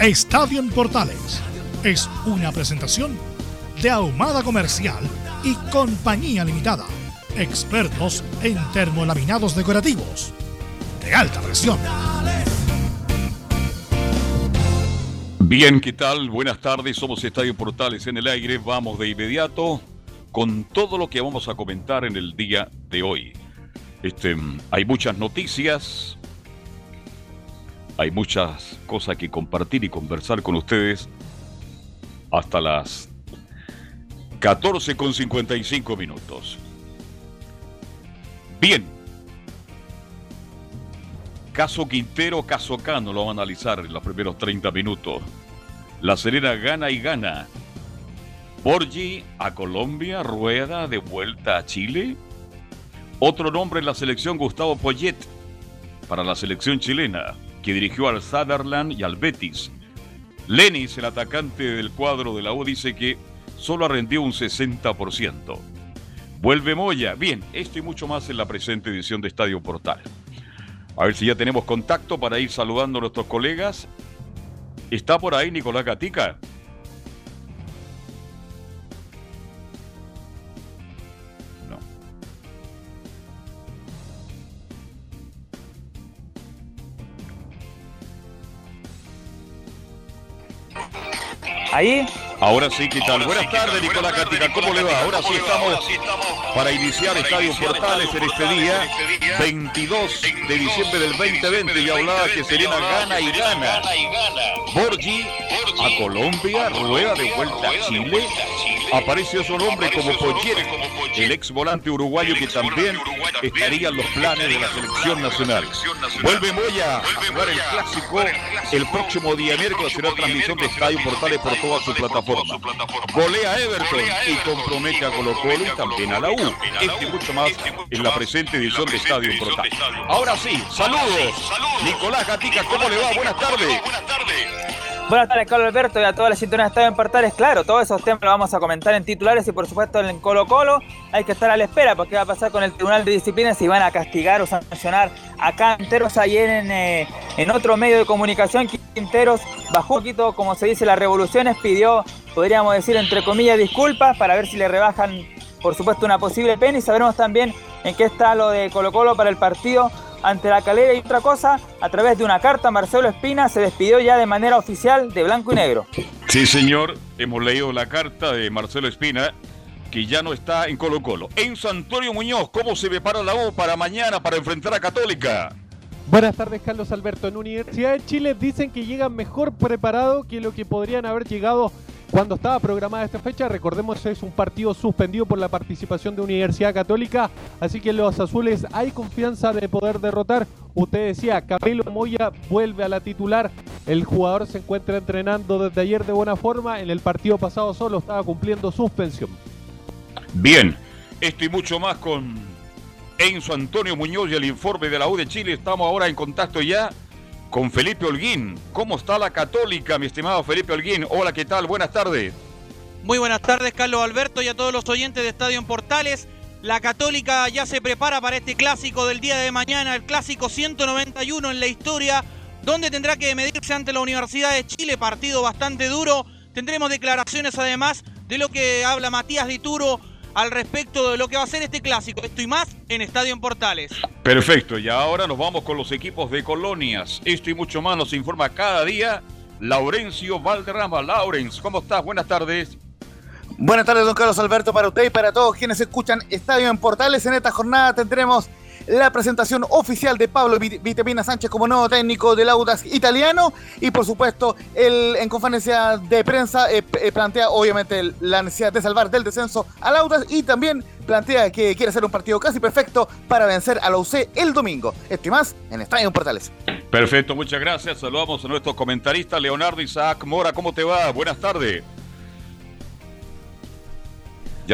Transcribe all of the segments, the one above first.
Estadio en Portales es una presentación de Ahumada Comercial y Compañía Limitada. Expertos en termolaminados decorativos de alta presión. Bien, ¿qué tal? Buenas tardes, somos Estadio Portales en el aire. Vamos de inmediato con todo lo que vamos a comentar en el día de hoy. Este, hay muchas noticias, hay muchas cosas que compartir y conversar con ustedes hasta las 14 con 55 minutos. Bien. Caso Quintero, caso Cano lo vamos a analizar en los primeros 30 minutos. La Serena gana y gana. Borgi a Colombia, Rueda de vuelta a Chile. Otro nombre en la selección, Gustavo Poyet, para la selección chilena, que dirigió al Sutherland y al Betis. Lenis, el atacante del cuadro de la U, dice que solo ha rendido un 60%. Vuelve Moya. Bien, esto y mucho más en la presente edición de Estadio Portal. A ver si ya tenemos contacto para ir saludando a nuestros colegas. ¿Está por ahí Nicolás Gatica? Ahí Ahora sí, ¿qué tal? Buenas tardes, Nicolás Catica. ¿Cómo le va? Ahora sí estamos para iniciar Estadio Portales en este día, 22 de diciembre del 2020. Y hablaba que Serena gana y gana. Borgi a Colombia, rueda de vuelta a Chile. Aparece otro nombre como Poyet, el ex volante uruguayo que también estaría en los planes de la selección nacional. Vuelve Moya a jugar el clásico el próximo día miércoles. Será transmisión de Estadio Portales por toda su plataforma. Golea a Everton y compromete a Colo Colo y también a la U. Este mucho más en la presente edición de Estadio Portal. Ahora sí, saludos. Nicolás Gatica, ¿cómo le va? Buenas tardes. Buenas tardes, Carlos Alberto, y a toda la sintonía de Estadio en Portales. Claro, todos esos temas los vamos a comentar en titulares y, por supuesto, en Colo Colo. Hay que estar a la espera porque va a pasar con el Tribunal de Disciplina si van a castigar o sancionar a Canteros. Ayer en, eh, en otro medio de comunicación, Quinteros bajó un poquito, como se dice, las revoluciones, pidió, podríamos decir, entre comillas, disculpas para ver si le rebajan, por supuesto, una posible pena y sabremos también en qué está lo de Colo Colo para el partido ante la calera y otra cosa, a través de una carta, Marcelo Espina se despidió ya de manera oficial de blanco y negro. Sí, señor, hemos leído la carta de Marcelo Espina, que ya no está en Colo Colo. En Santorio Muñoz, ¿cómo se prepara la U para mañana para enfrentar a Católica? Buenas tardes, Carlos Alberto. En Universidad de Chile dicen que llegan mejor preparados que lo que podrían haber llegado cuando estaba programada esta fecha. Recordemos es un partido suspendido por la participación de Universidad Católica, así que los azules hay confianza de poder derrotar. Usted decía, Camilo Moya vuelve a la titular. El jugador se encuentra entrenando desde ayer de buena forma. En el partido pasado solo estaba cumpliendo suspensión. Bien, esto y mucho más con Enzo Antonio Muñoz y el informe de la U de Chile. Estamos ahora en contacto ya con Felipe Holguín. ¿Cómo está la Católica, mi estimado Felipe Holguín? Hola, ¿qué tal? Buenas tardes. Muy buenas tardes, Carlos Alberto, y a todos los oyentes de Estadio en Portales. La Católica ya se prepara para este clásico del día de mañana, el clásico 191 en la historia, donde tendrá que medirse ante la Universidad de Chile, partido bastante duro. Tendremos declaraciones además de lo que habla Matías Dituro al respecto de lo que va a ser este clásico. Esto y más en Estadio en Portales. Perfecto, y ahora nos vamos con los equipos de colonias. Esto y mucho más nos informa cada día Laurencio Valderrama. Laurens, ¿cómo estás? Buenas tardes. Buenas tardes, don Carlos Alberto, para usted y para todos quienes escuchan Estadio en Portales. En esta jornada tendremos la presentación oficial de Pablo Vitamina Sánchez como nuevo técnico del Audax italiano y por supuesto él en conferencia de prensa eh, eh, plantea obviamente la necesidad de salvar del descenso al Audax y también plantea que quiere hacer un partido casi perfecto para vencer a la UC el domingo. Esto y más en Estadio Portales. Perfecto, muchas gracias. Saludamos a nuestro comentarista Leonardo Isaac Mora. ¿Cómo te va? Buenas tardes.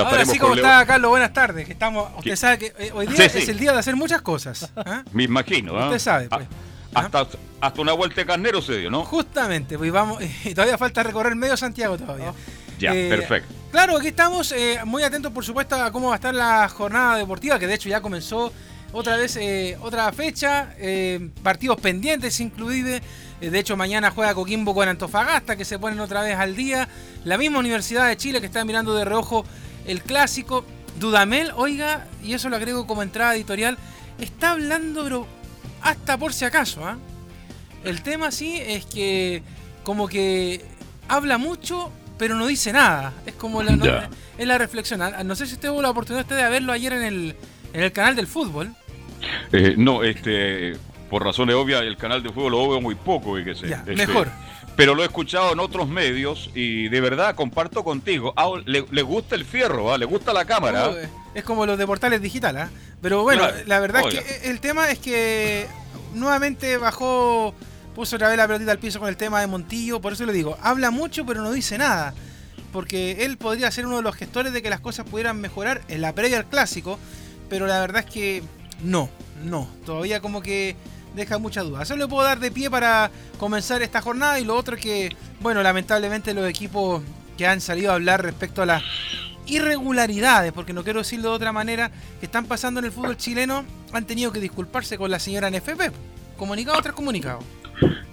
Ahora sí, como está, Carlos? Buenas tardes. estamos, usted sabe que eh, hoy día es el día de hacer muchas cosas. ¿ah? Me imagino. ¿ah? Usted sabe, pues. ¿ah? Hasta, hasta una vuelta de carnero se dio, ¿no? Justamente, pues vamos, y todavía falta recorrer medio Santiago todavía. Ya, eh, perfecto. Claro, aquí estamos eh, muy atentos, por supuesto, a cómo va a estar la jornada deportiva, que de hecho ya comenzó otra vez, otra fecha, partidos pendientes incluidos. De hecho, mañana juega Coquimbo con Antofagasta, que se ponen otra vez al día. La misma Universidad de Chile que está mirando de reojo el clásico. Dudamel, oiga, y eso lo agrego como entrada editorial, está hablando, pero hasta por si acaso. ¿ah? El tema sí es que como que habla mucho, pero no dice nada. Es como la, es la reflexión. Ah, no sé si usted tuvo la oportunidad de verlo ayer en el, en el canal del fútbol. Eh, no, este, por razones obvias, el canal de fútbol lo veo muy poco. Que ya, este, mejor pero lo he escuchado en otros medios y de verdad comparto contigo. Ah, le, gusta el fierro, ¿ah? le gusta la cámara. es como los de portales digitales. ¿ah? Pero bueno, la verdad es que el tema es que nuevamente bajó, puso otra vez la pelotita al piso con el tema de Montillo. Por eso le digo, habla mucho pero no dice nada. Porque él podría ser uno de los gestores de que las cosas pudieran mejorar en la previa al clásico. Pero la verdad es que no, no. Todavía como que deja mucha duda. Eso le puedo dar de pie para comenzar esta jornada y lo otro que, bueno, lamentablemente los equipos que han salido a hablar respecto a las irregularidades, porque no quiero decirlo de otra manera, que están pasando en el fútbol chileno, han tenido que disculparse con la señora NFP. Comunicado tras comunicado.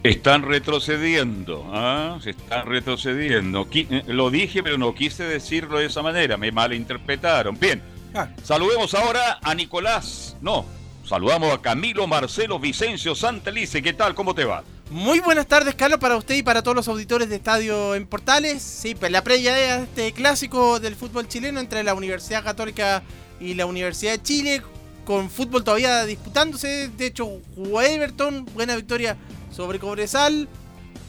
Están retrocediendo, ¿ah? se están retrocediendo. Eh, lo dije, pero no quise decirlo de esa manera, me malinterpretaron. Bien, ah. saludemos ahora a Nicolás, no, Saludamos a Camilo Marcelo Vicencio Santelice. ¿Qué tal? ¿Cómo te va? Muy buenas tardes, Carlos, para usted y para todos los auditores de Estadio en Portales. Sí, pues la previa de este clásico del fútbol chileno entre la Universidad Católica y la Universidad de Chile, con fútbol todavía disputándose. De hecho, jugó Everton, buena victoria sobre Cobresal.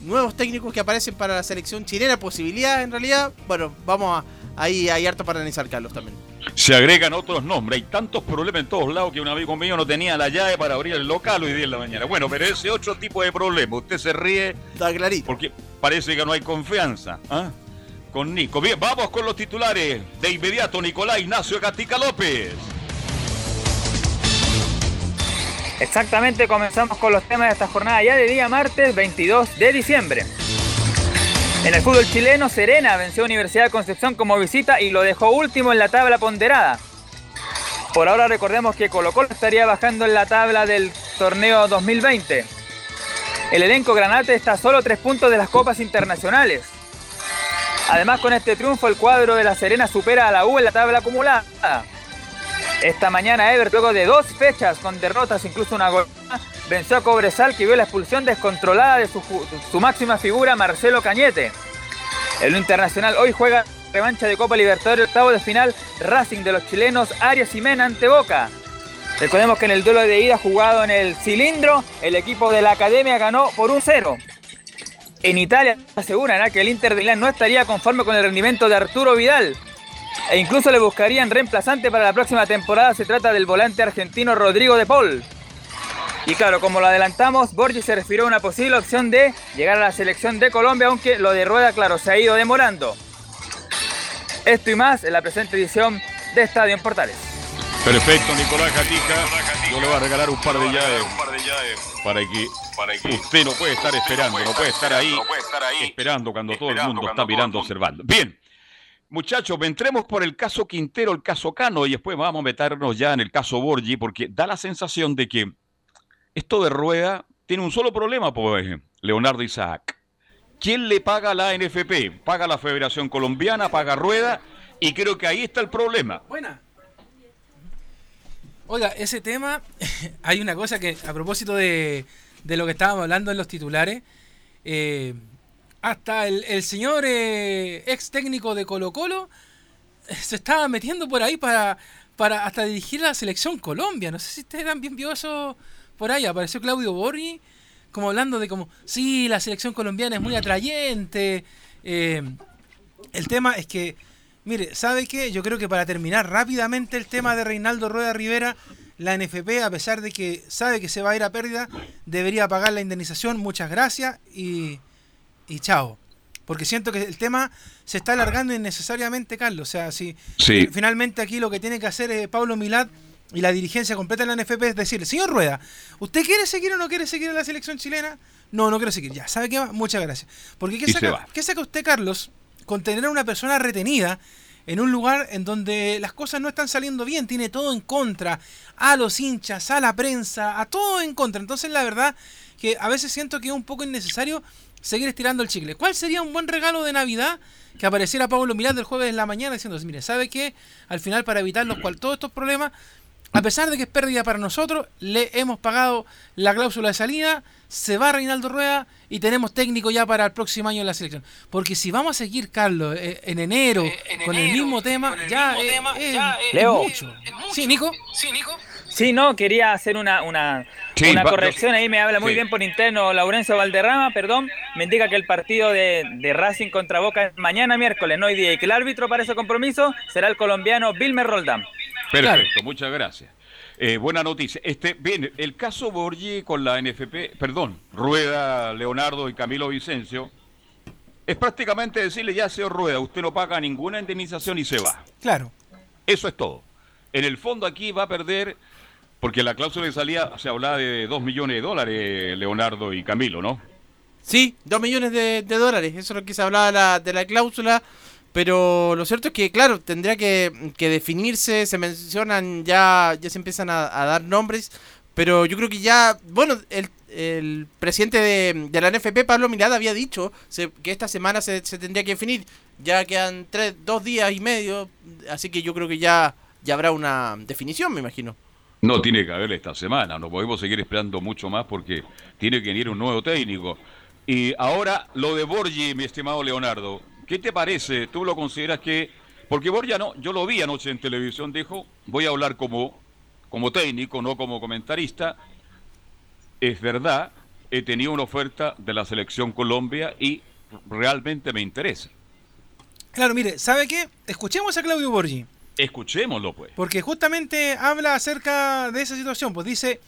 Nuevos técnicos que aparecen para la selección chilena, posibilidad en realidad. Bueno, vamos a, ahí, hay harto para analizar, Carlos, también. Se agregan otros nombres. Hay tantos problemas en todos lados que un amigo mío no tenía la llave para abrir el local hoy día en la mañana. Bueno, pero ese otro tipo de problema. Usted se ríe. Está clarito. Porque parece que no hay confianza. ¿ah? Con Nico. Bien, vamos con los titulares. De inmediato, Nicolás Ignacio Gatica López. Exactamente, comenzamos con los temas de esta jornada ya de día martes 22 de diciembre. En el fútbol chileno, Serena venció a Universidad Concepción como visita y lo dejó último en la tabla ponderada. Por ahora recordemos que Colo Colo estaría bajando en la tabla del torneo 2020. El elenco Granate está a solo tres puntos de las copas internacionales. Además, con este triunfo, el cuadro de la Serena supera a la U en la tabla acumulada. Esta mañana, Ever, luego de dos fechas con derrotas, incluso una gol, venció a Cobresal que vio la expulsión descontrolada de su, máxima figura, Marcelo Cañete. El Internacional hoy juega revancha de Copa Libertadores, octavo de final, Racing de los chilenos, Arias y Mena ante Boca. Recordemos que en el duelo de ida jugado en el cilindro, el equipo de la Academia ganó por un 0. En Italia aseguran que el Inter de Milán no estaría conforme con el rendimiento de Arturo Vidal, e incluso le buscarían reemplazante para la próxima temporada. Se trata del volante argentino Rodrigo de Paul. Y claro, como lo adelantamos, Borgi se refirió a una posible opción de llegar a la selección de Colombia, aunque lo de Rueda, claro, se ha ido demorando. Esto y más en la presente edición de Estadio en Portales. Perfecto, Nicolás Catica. Yo le voy a regalar un par de llaves para que usted no puede estar esperando, no puede estar ahí, esperando cuando todo el mundo está mirando, observando. Bien. Muchachos, entremos por el caso Quintero, el caso Cano, y después vamos a meternos ya en el caso Borgi, porque da la sensación de que esto de rueda tiene un solo problema, pues, Leonardo Isaac. ¿Quién le paga la NFP? Paga la Federación Colombiana, paga Rueda, Y creo que ahí está el problema. Buena. Oiga, ese tema, hay una cosa que a propósito de, de lo que estábamos hablando en los titulares, eh, hasta el, señor eh, ex técnico de Colo Colo eh, se estaba metiendo por ahí para, para hasta dirigir la selección Colombia. No sé si ustedes también vio eso por ahí. Apareció Claudio Borri como hablando de como, sí, la selección colombiana es muy atrayente. el tema es que Mire, ¿sabe qué? Yo creo que para terminar rápidamente el tema de Reinaldo Rueda Rivera, la NFP, a pesar de que sabe que se va a ir a pérdida, debería pagar la indemnización. Muchas gracias y, y chao. Porque siento que el tema se está alargando innecesariamente, Carlos. O sea, si finalmente aquí lo que tiene que hacer es Pablo Milad y la dirigencia completa de la NFP es decirle, señor Rueda, ¿usted quiere seguir o no quiere seguir en la selección chilena? No, no quiero seguir. Ya, ¿sabe qué? Muchas gracias. Porque ¿qué, saca, ¿qué saca usted, Carlos? con tener a una persona retenida en un lugar en donde las cosas no están saliendo bien, tiene todo en contra, a los hinchas, a la prensa, a todo en contra. Entonces la verdad que a veces siento que es un poco innecesario seguir estirando el chicle. ¿Cuál sería un buen regalo de Navidad? Que apareciera Pablo Milán del jueves en la mañana diciendo, mire, ¿sabe qué? Al final para evitar los cual, todos estos problemas, a pesar de que es pérdida para nosotros, le hemos pagado la cláusula de salida, se va Reinaldo Rueda y tenemos técnico ya para el próximo año en la selección. Porque si vamos a seguir, Carlos, eh, en enero, eh, con, el mismo tema, ya, es, mucho. ¿Sí, Nico? Sí, Nico. Sí, no, quería hacer una, una, una corrección. Ahí me habla muy bien por interno Laurencio Valderrama, perdón. Me indica que el partido de, de Racing contra Boca es mañana miércoles, no hoy día, y que el árbitro para ese compromiso será el colombiano Vilmer Roldán. Perfecto, muchas gracias. Eh, buena noticia. Este, bien, el caso Borgi con la NFP, perdón, Rueda, Leonardo y Camilo Vicencio, es prácticamente decirle ya, señor Rueda, usted no paga ninguna indemnización y se va. Claro. Eso es todo. En el fondo aquí va a perder, porque la cláusula de salida se hablaba de dos millones de dólares, Leonardo y Camilo, ¿no? Sí, dos millones de, dólares. Eso es lo que se hablaba de la cláusula. Pero lo cierto es que, claro, tendría que, definirse, se mencionan ya, ya se empiezan a, dar nombres, pero yo creo que ya, bueno, el, el presidente de, la NFP, Pablo Mirada, había dicho que esta semana se, tendría que definir. Ya quedan tres, dos días y medio, así que yo creo que ya, ya habrá una definición, me imagino. No tiene que haber esta semana, no podemos seguir esperando mucho más porque tiene que venir un nuevo técnico. Y ahora lo de Borgi, mi estimado Leonardo, ¿Qué te parece? ¿Tú lo consideras que.? Porque Borja no, yo lo vi anoche en televisión, dijo, voy a hablar como, como técnico, no como comentarista. Es verdad, he tenido una oferta de la selección Colombia y realmente me interesa. Claro, mire, ¿sabe qué? Escuchemos a Claudio Borgi. Escuchémoslo, pues. Porque justamente habla acerca de esa situación. Pues dice,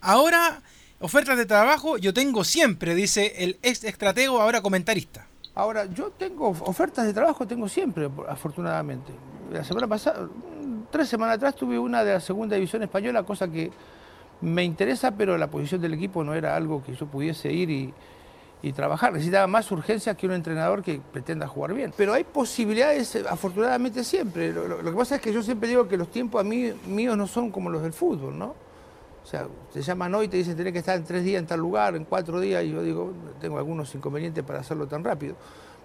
ahora ofertas de trabajo yo tengo siempre, dice el ex estratego, ahora comentarista. Ahora, yo tengo ofertas de trabajo, tengo siempre, afortunadamente. La semana pasada, tres semanas atrás tuve una de la segunda división española, cosa que me interesa, pero la posición del equipo no era algo que yo pudiese ir y, trabajar. Necesitaba más urgencia que un entrenador que pretenda jugar bien. Pero hay posibilidades, afortunadamente, siempre. Lo, lo que pasa es que yo siempre digo que los tiempos a mí, míos no son como los del fútbol, ¿no? O sea, te llaman hoy y te dicen tenés que estar en tres días en tal lugar, en cuatro días, y yo digo, tengo algunos inconvenientes para hacerlo tan rápido.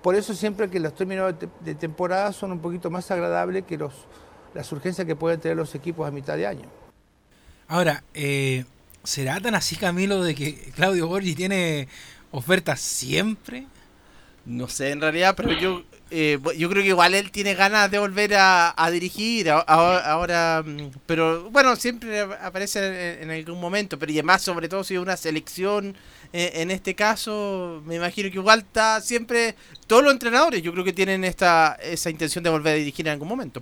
Por eso siempre que los términos de temporada son un poquito más agradables que los, las urgencias que pueden tener los equipos a mitad de año. Ahora, eh, ¿será tan así Camilo de que Claudio Borgi tiene ofertas siempre? No sé, en realidad, pero yo eh, yo creo que igual él tiene ganas de volver a, dirigir ahora, mm, pero bueno, siempre aparece en, algún momento, pero y además sobre todo si es una selección eh, en este caso, me imagino que igual está siempre, todos los entrenadores yo creo que tienen esta esa intención de volver a dirigir en algún momento.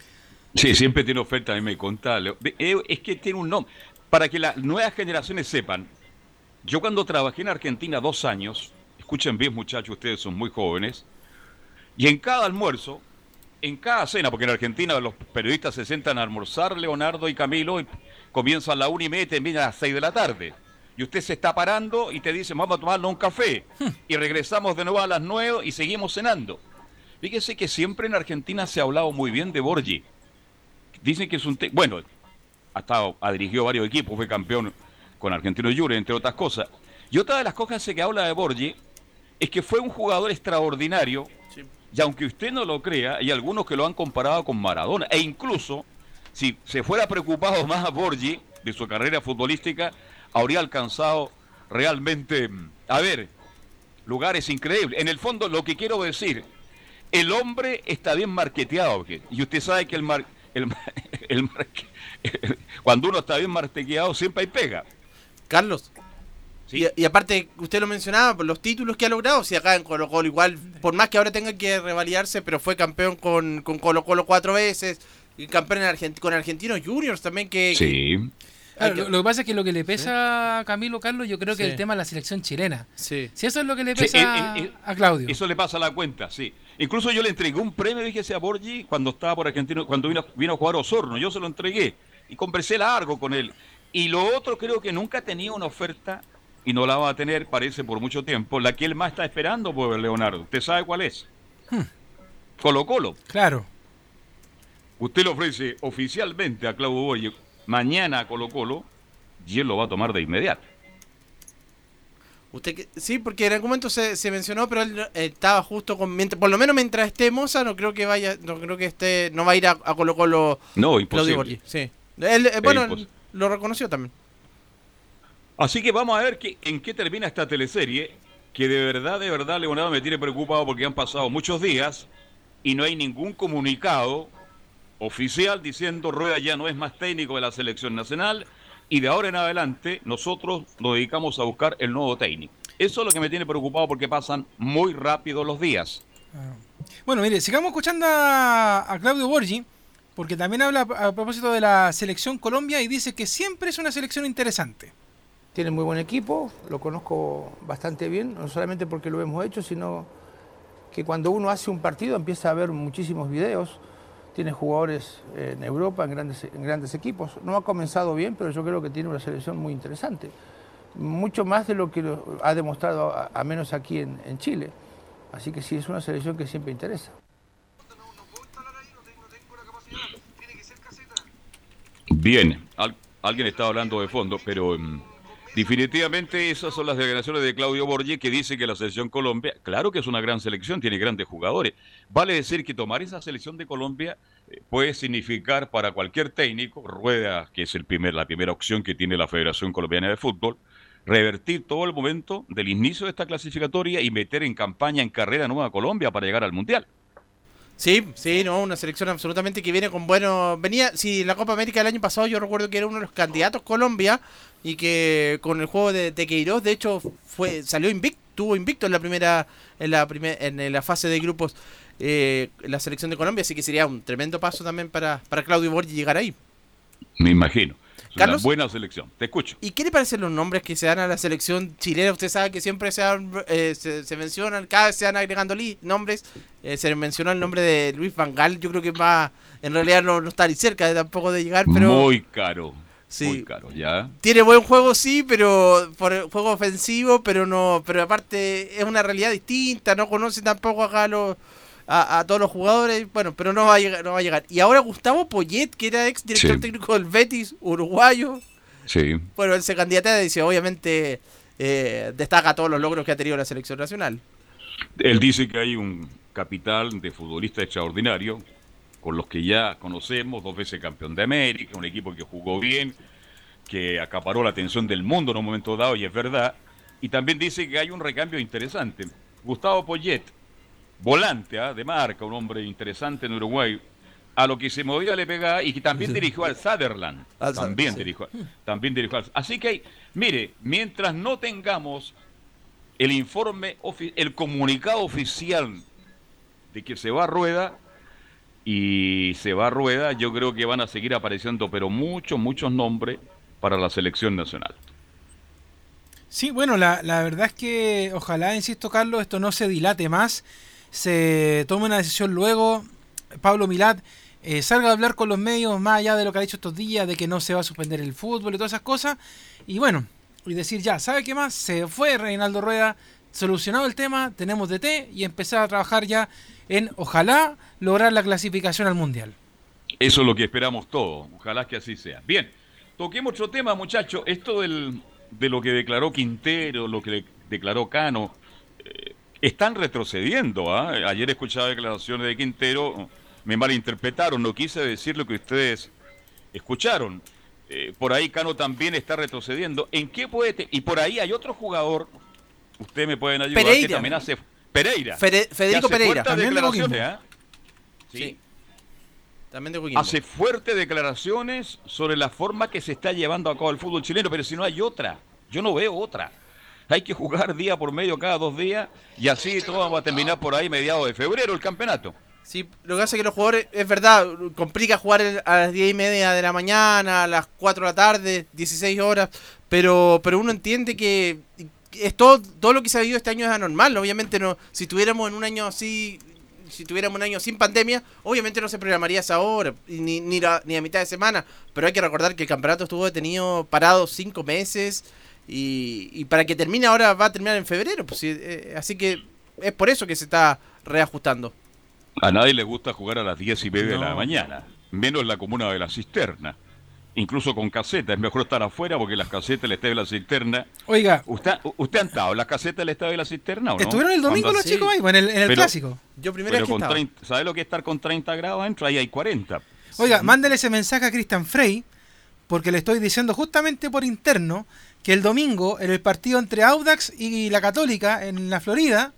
Sí, siempre tiene oferta, a mí me conta, eh, es que tiene un nombre, para que las nuevas generaciones sepan, yo cuando trabajé en Argentina dos años, escuchen bien muchachos, ustedes son muy jóvenes, y en cada almuerzo, en cada cena, porque en Argentina los periodistas se sientan a almorzar, Leonardo y Camilo, y comienzan a la una y media y terminan a las seis de la tarde. Y usted se está parando y te dice, vamos a tomarnos un café. Hmm. Y regresamos de nuevo a las nueve y seguimos cenando. Fíjese que siempre en Argentina se ha hablado muy bien de Borgi. Dicen que es un... Bueno, ha, estado, ha dirigido varios equipos, fue campeón con Argentino Juniors, entre otras cosas. Y otra de las cosas que habla de Borgi es que fue un jugador extraordinario Y aunque usted no lo crea, hay algunos que lo han comparado con Maradona. E incluso, si se fuera preocupado más a Borgi de su carrera futbolística, habría alcanzado realmente, a ver, lugares increíbles. En el fondo, lo que quiero decir, el hombre está bien marqueteado. Y usted sabe que el, mar, cuando uno está bien marqueteado siempre hay pega. Carlos, y, aparte, usted lo mencionaba, por los títulos que ha logrado, si acá en Colo Colo igual, por más que ahora tenga que revaliarse, pero fue campeón con, con Colo Colo cuatro veces, y campeón en con Argentinos Juniors también que... Sí. lo, que pasa es que lo que le pesa a Camilo Carlos, yo creo que el tema de la selección chilena. Sí. Si eso es lo que le pesa a Claudio. Eso le pasa a la cuenta, sí. Incluso yo le entregué un premio, dije a Borgi, cuando estaba por Argentino, cuando vino, vino a jugar Osorno, yo se lo entregué y conversé largo con él. Y lo otro creo que nunca tenía una oferta y no la va a tener, parece, por mucho tiempo. La que él más está esperando, pues, Leonardo. ¿Usted sabe cuál es? Hmm. Colo Colo. Claro. Usted le ofrece oficialmente a Claudio Boye mañana a Colo Colo y él lo va a tomar de inmediato. Usted sí, porque en algún momento se, mencionó, pero él estaba justo con por lo menos mientras esté Moza, no creo que vaya, no creo que esté, no va a ir a, Colo Colo. No, imposible. Sí. Él, eh, bueno, lo reconoció también. Así que vamos a ver en qué termina esta teleserie, que de verdad, de verdad, Leonardo me tiene preocupado porque han pasado muchos días y no hay ningún comunicado oficial diciendo Rueda ya no es más técnico de la selección nacional y de ahora en adelante nosotros nos dedicamos a buscar el nuevo técnico. Eso es lo que me tiene preocupado porque pasan muy rápido los días. Ah. Bueno, mire, sigamos escuchando a, Claudio Borgi, porque también habla a propósito de la selección Colombia y dice que siempre es una selección interesante. Tiene muy buen equipo, lo conozco bastante bien, no solamente porque lo hemos hecho, sino que cuando uno hace un partido empieza a ver muchísimos videos, tiene jugadores en Europa, en grandes, en grandes equipos. No ha comenzado bien, pero yo creo que tiene una selección muy interesante. Mucho más de lo que ha demostrado, a, menos aquí en, Chile. Así que sí, es una selección que siempre interesa. Bien, alguien estaba hablando de fondo, pero mm, Definitivamente esas son las declaraciones de Claudio Borges que dice que la selección Colombia, claro que es una gran selección, tiene grandes jugadores. Vale decir que tomar esa selección de Colombia eh, puede significar para cualquier técnico, Rueda, que es el primer, la primera opción que tiene la Federación Colombiana de Fútbol, revertir todo el momento del inicio de esta clasificatoria y meter en campaña, en carrera nueva Colombia para llegar al Mundial. Sí, sí, no, una selección absolutamente que viene con buenos. Venía, sí, en la Copa América del año pasado yo recuerdo que era uno de los candidatos Colombia y que con el juego de Tequeiros, de hecho, fue salió invicto, tuvo invicto en la primera, en la primer, en la fase de grupos eh, la selección de Colombia, así que sería un tremendo paso también para, para Claudio Borgi llegar ahí. Me imagino. una buena selección. Te escucho. ¿Y qué le parecen los nombres que se dan a la selección chilena? Usted sabe que siempre se, eh, se, mencionan, cada vez se van agregando nombres. Eh, se mencionó el nombre de Luis Vangal. Yo creo que va, en realidad no, no está ni cerca de tampoco de llegar, pero. Muy caro. Sí. Muy caro, ya. Tiene buen juego, sí, pero por juego ofensivo, pero no, pero aparte es una realidad distinta, no conoce tampoco acá los, a, todos los jugadores, bueno, pero no va a llegar, no va a llegar. Y ahora Gustavo Poyet, que era ex director técnico del Betis, uruguayo. Sí. Bueno, él se candidata y dice, obviamente eh, destaca todos los logros que ha tenido la selección nacional. Él dice que hay un capital de futbolista extraordinario, con los que ya conocemos, dos veces campeón de América, un equipo que jugó bien, que acaparó la atención del mundo en un momento dado, y es verdad. Y también dice que hay un recambio interesante. Gustavo Poyet, volante ¿ah? de marca, un hombre interesante en Uruguay, a lo que se movía le pegaba y que también dirigió al Sutherland. también, dirigió, también dirigió al Así que, mire, mientras no tengamos el informe, el comunicado oficial de que se va a rueda, y se va a rueda, yo creo que van a seguir apareciendo, pero muchos, muchos nombres para la selección nacional. Sí, bueno, la, la verdad es que ojalá, insisto Carlos, esto no se dilate más, se tome una decisión luego, Pablo Milat eh, salga a hablar con los medios más allá de lo que ha dicho estos días, de que no se va a suspender el fútbol y todas esas cosas, y bueno, y decir ya, ¿sabe qué más? Se fue Reinaldo Rueda, solucionado el tema, tenemos DT y empezar a trabajar ya en, ojalá, lograr la clasificación al Mundial. Eso es lo que esperamos todos, ojalá que así sea. Bien, toquemos otro tema, muchachos, esto del, de lo que declaró Quintero, lo que declaró Cano, eh, están retrocediendo. ¿ah? Ayer escuchaba declaraciones de Quintero, me malinterpretaron, no quise decir lo que ustedes escucharon. Eh, por ahí Cano también está retrocediendo. ¿En qué puede.? Y por ahí hay otro jugador, ustedes me pueden ayudar, Pereira. que también hace. Pereira. Fede- Federico hace Pereira. También de Coquimbo. ¿ah? Sí. Sí. También de Coquimbo. Hace fuertes declaraciones sobre la forma que se está llevando a cabo el fútbol chileno, pero si no hay otra, yo no veo otra. Hay que jugar día por medio cada dos días y así todo va a terminar por ahí mediados de febrero el campeonato. Sí, lo que es que los jugadores, es verdad, complica jugar a las 10 y media de la mañana, a las 4 de la tarde, 16 horas, pero, pero uno entiende que es todo, todo lo que se ha vivido este año es anormal. Obviamente, no si tuviéramos en un año así, si tuviéramos un año sin pandemia, obviamente no se programaría esa hora, y ni, ni, la- ni a mitad de semana, pero hay que recordar que el campeonato estuvo detenido parado 5 meses y, y para que termine ahora va a terminar en febrero, pues, eh, así que es por eso que se está reajustando. A nadie le gusta jugar a las 10 y media de la mañana, menos en la comuna de la cisterna. Incluso con caseta, es mejor estar afuera porque las casetas del estadio de la cisterna. Oiga, ¿Usted, usted ha estado en las casetas del estadio de la cisterna o no? ¿estuvieron el domingo Cuando- los chicos ahí? Bueno, en el, en el Pero- clásico. Yo primera Pero con estaba. 30, ¿Sabe lo que es estar con 30 grados adentro? Ahí hay 40. Oiga, mándele ese mensaje a Cristian Frey, porque le estoy diciendo justamente por interno que el domingo, en el partido entre Audax y la Católica en la Florida,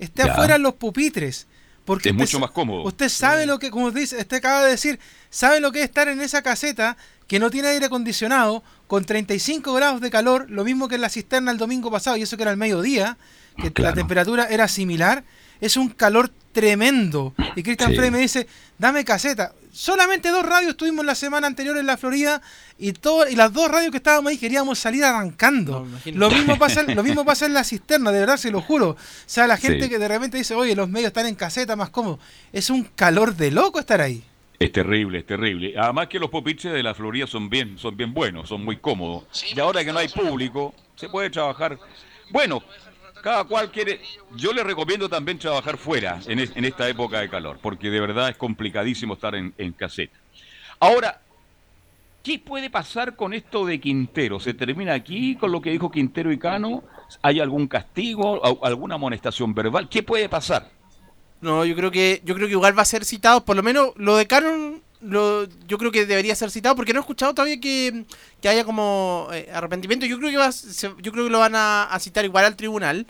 esté Ya. afuera en los pupitres. Porque Es usted mucho más cómodo. Usted sabe lo que, como dice, usted acaba de decir, sabe lo que es estar en esa caseta que no tiene aire acondicionado, con 35 grados de calor, lo mismo que en la cisterna el domingo pasado, y eso que era el mediodía, que la temperatura era similar, es un calor tremendo. Y Cristian Sí. Frey me dice, dame caseta. Solamente dos radios estuvimos la semana anterior en la Florida y todo, y las dos radios que estábamos ahí queríamos salir arrancando. No, lo mismo pasa, lo mismo pasa en la cisterna, de verdad se lo juro. O sea, la gente Sí. que de repente dice, oye, los medios están en caseta más cómodo. Es un calor de loco estar ahí. Es terrible, es terrible. Además que los pupitres de la Florida son bien, son bien buenos, son muy cómodos. Y ahora que no hay público, se puede trabajar. Bueno, cada cual quiere. Yo le recomiendo también trabajar fuera en, es- en esta época de calor, porque de verdad es complicadísimo estar en, en caseta. Ahora, ¿qué puede pasar con esto de Quintero? ¿Se termina aquí con lo que dijo Quintero y Cano? ¿Hay algún castigo, alguna amonestación verbal? ¿Qué puede pasar? No, yo creo que yo creo que igual va a ser citado, por lo menos lo de Canon lo, yo creo que debería ser citado porque no he escuchado todavía que, que haya como eh, arrepentimiento. Yo creo que va, yo creo que lo van a, a citar igual al tribunal.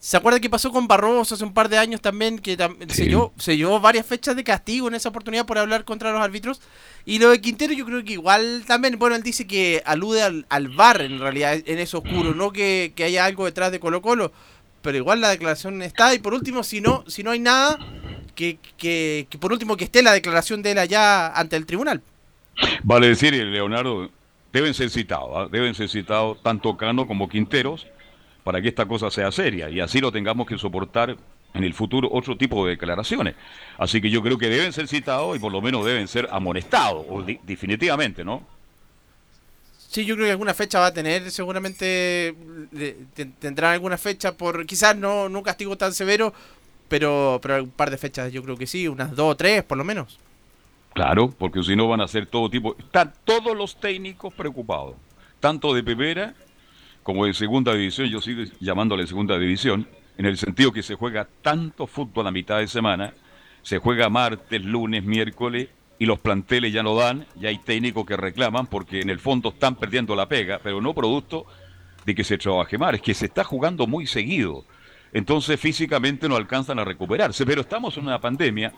¿Se acuerda que pasó con Barroso hace un par de años también? Que tam- se, llevó, se llevó varias fechas de castigo en esa oportunidad por hablar contra los árbitros. Y lo de Quintero yo creo que igual también, bueno, él dice que alude al, al VAR en realidad, en eso oscuro, no que, que haya algo detrás de Colo Colo. Pero igual la declaración está. Y por último, si no, si no hay nada, que, que, que por último que esté la declaración de él allá ante el tribunal. Vale decir, eh, Leonardo, deben ser citados, ¿ah? deben ser citados tanto Cano como Quinteros para que esta cosa sea seria y así lo tengamos que soportar en el futuro otro tipo de declaraciones. Así que yo creo que deben ser citados y por lo menos deben ser amonestados, o definitivamente, ¿no? Sí, yo creo que alguna fecha va a tener, seguramente le- te- tendrán alguna fecha por, quizás no, no un castigo tan severo, pero, pero un par de fechas yo creo que sí, unas dos o tres por lo menos. Claro, porque si no van a ser todo tipo. Están todos los técnicos preocupados, tanto de primera como de segunda división. Yo sigo llamándole segunda división, en el sentido que se juega tanto fútbol a mitad de semana, se juega martes, lunes, miércoles, y los planteles ya no dan, ya hay técnicos que reclaman porque en el fondo están perdiendo la pega, pero no producto de que se trabaje mal, es que se está jugando muy seguido. Entonces físicamente no alcanzan a recuperarse, pero estamos en una pandemia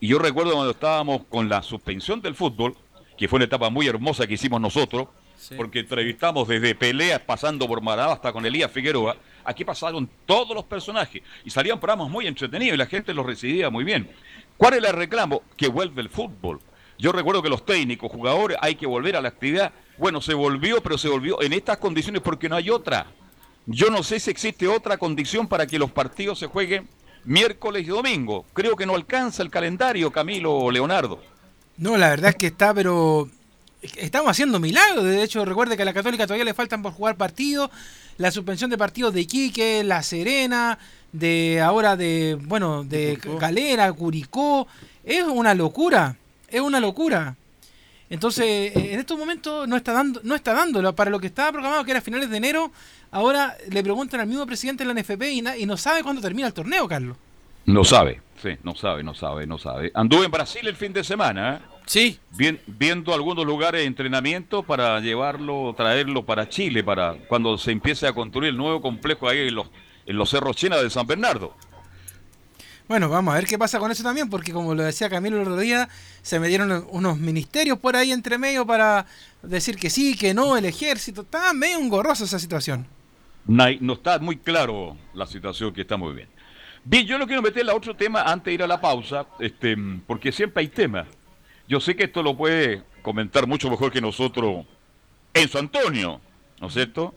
y yo recuerdo cuando estábamos con la suspensión del fútbol, que fue una etapa muy hermosa que hicimos nosotros, porque entrevistamos desde peleas pasando por Maradá hasta con Elías Figueroa, aquí pasaron todos los personajes y salían programas muy entretenidos y la gente los recibía muy bien. ¿Cuál es el reclamo? Que vuelve el fútbol. Yo recuerdo que los técnicos, jugadores, hay que volver a la actividad. Bueno, se volvió, pero se volvió en estas condiciones porque no hay otra. Yo no sé si existe otra condición para que los partidos se jueguen miércoles y domingo. Creo que no alcanza el calendario, Camilo o Leonardo. No, la verdad es que está, pero estamos haciendo milagros. De hecho, recuerde que a la Católica todavía le faltan por jugar partidos. La suspensión de partidos de Iquique, La Serena, de ahora de, bueno, de Curicó. Calera, Curicó. Es una locura. Es una locura. Entonces, eh, en estos momentos no está dando, no está dándolo. Para lo que estaba programado, que era finales de enero, ahora le preguntan al mismo presidente de la NFP y, no sabe cuándo termina el torneo, Carlos. No sabe, sí, no sabe, no sabe, no sabe. Anduve en Brasil el fin de semana. ¿eh? Sí. viendo algunos lugares de entrenamiento para llevarlo, traerlo para Chile, para cuando se empiece a construir el nuevo complejo ahí en los, en los cerros chinas de San Bernardo. Bueno, vamos a ver qué pasa con eso también, porque como lo decía Camilo el otro día, se me dieron unos ministerios por ahí entre medio para decir que sí, que no, el ejército. Está medio engorrosa esa situación. No, no está muy claro la situación que está muy bien. Bien, yo no quiero meter a otro tema antes de ir a la pausa, este, porque siempre hay temas. Yo sé que esto lo puede comentar mucho mejor que nosotros Enzo Antonio, ¿no es cierto?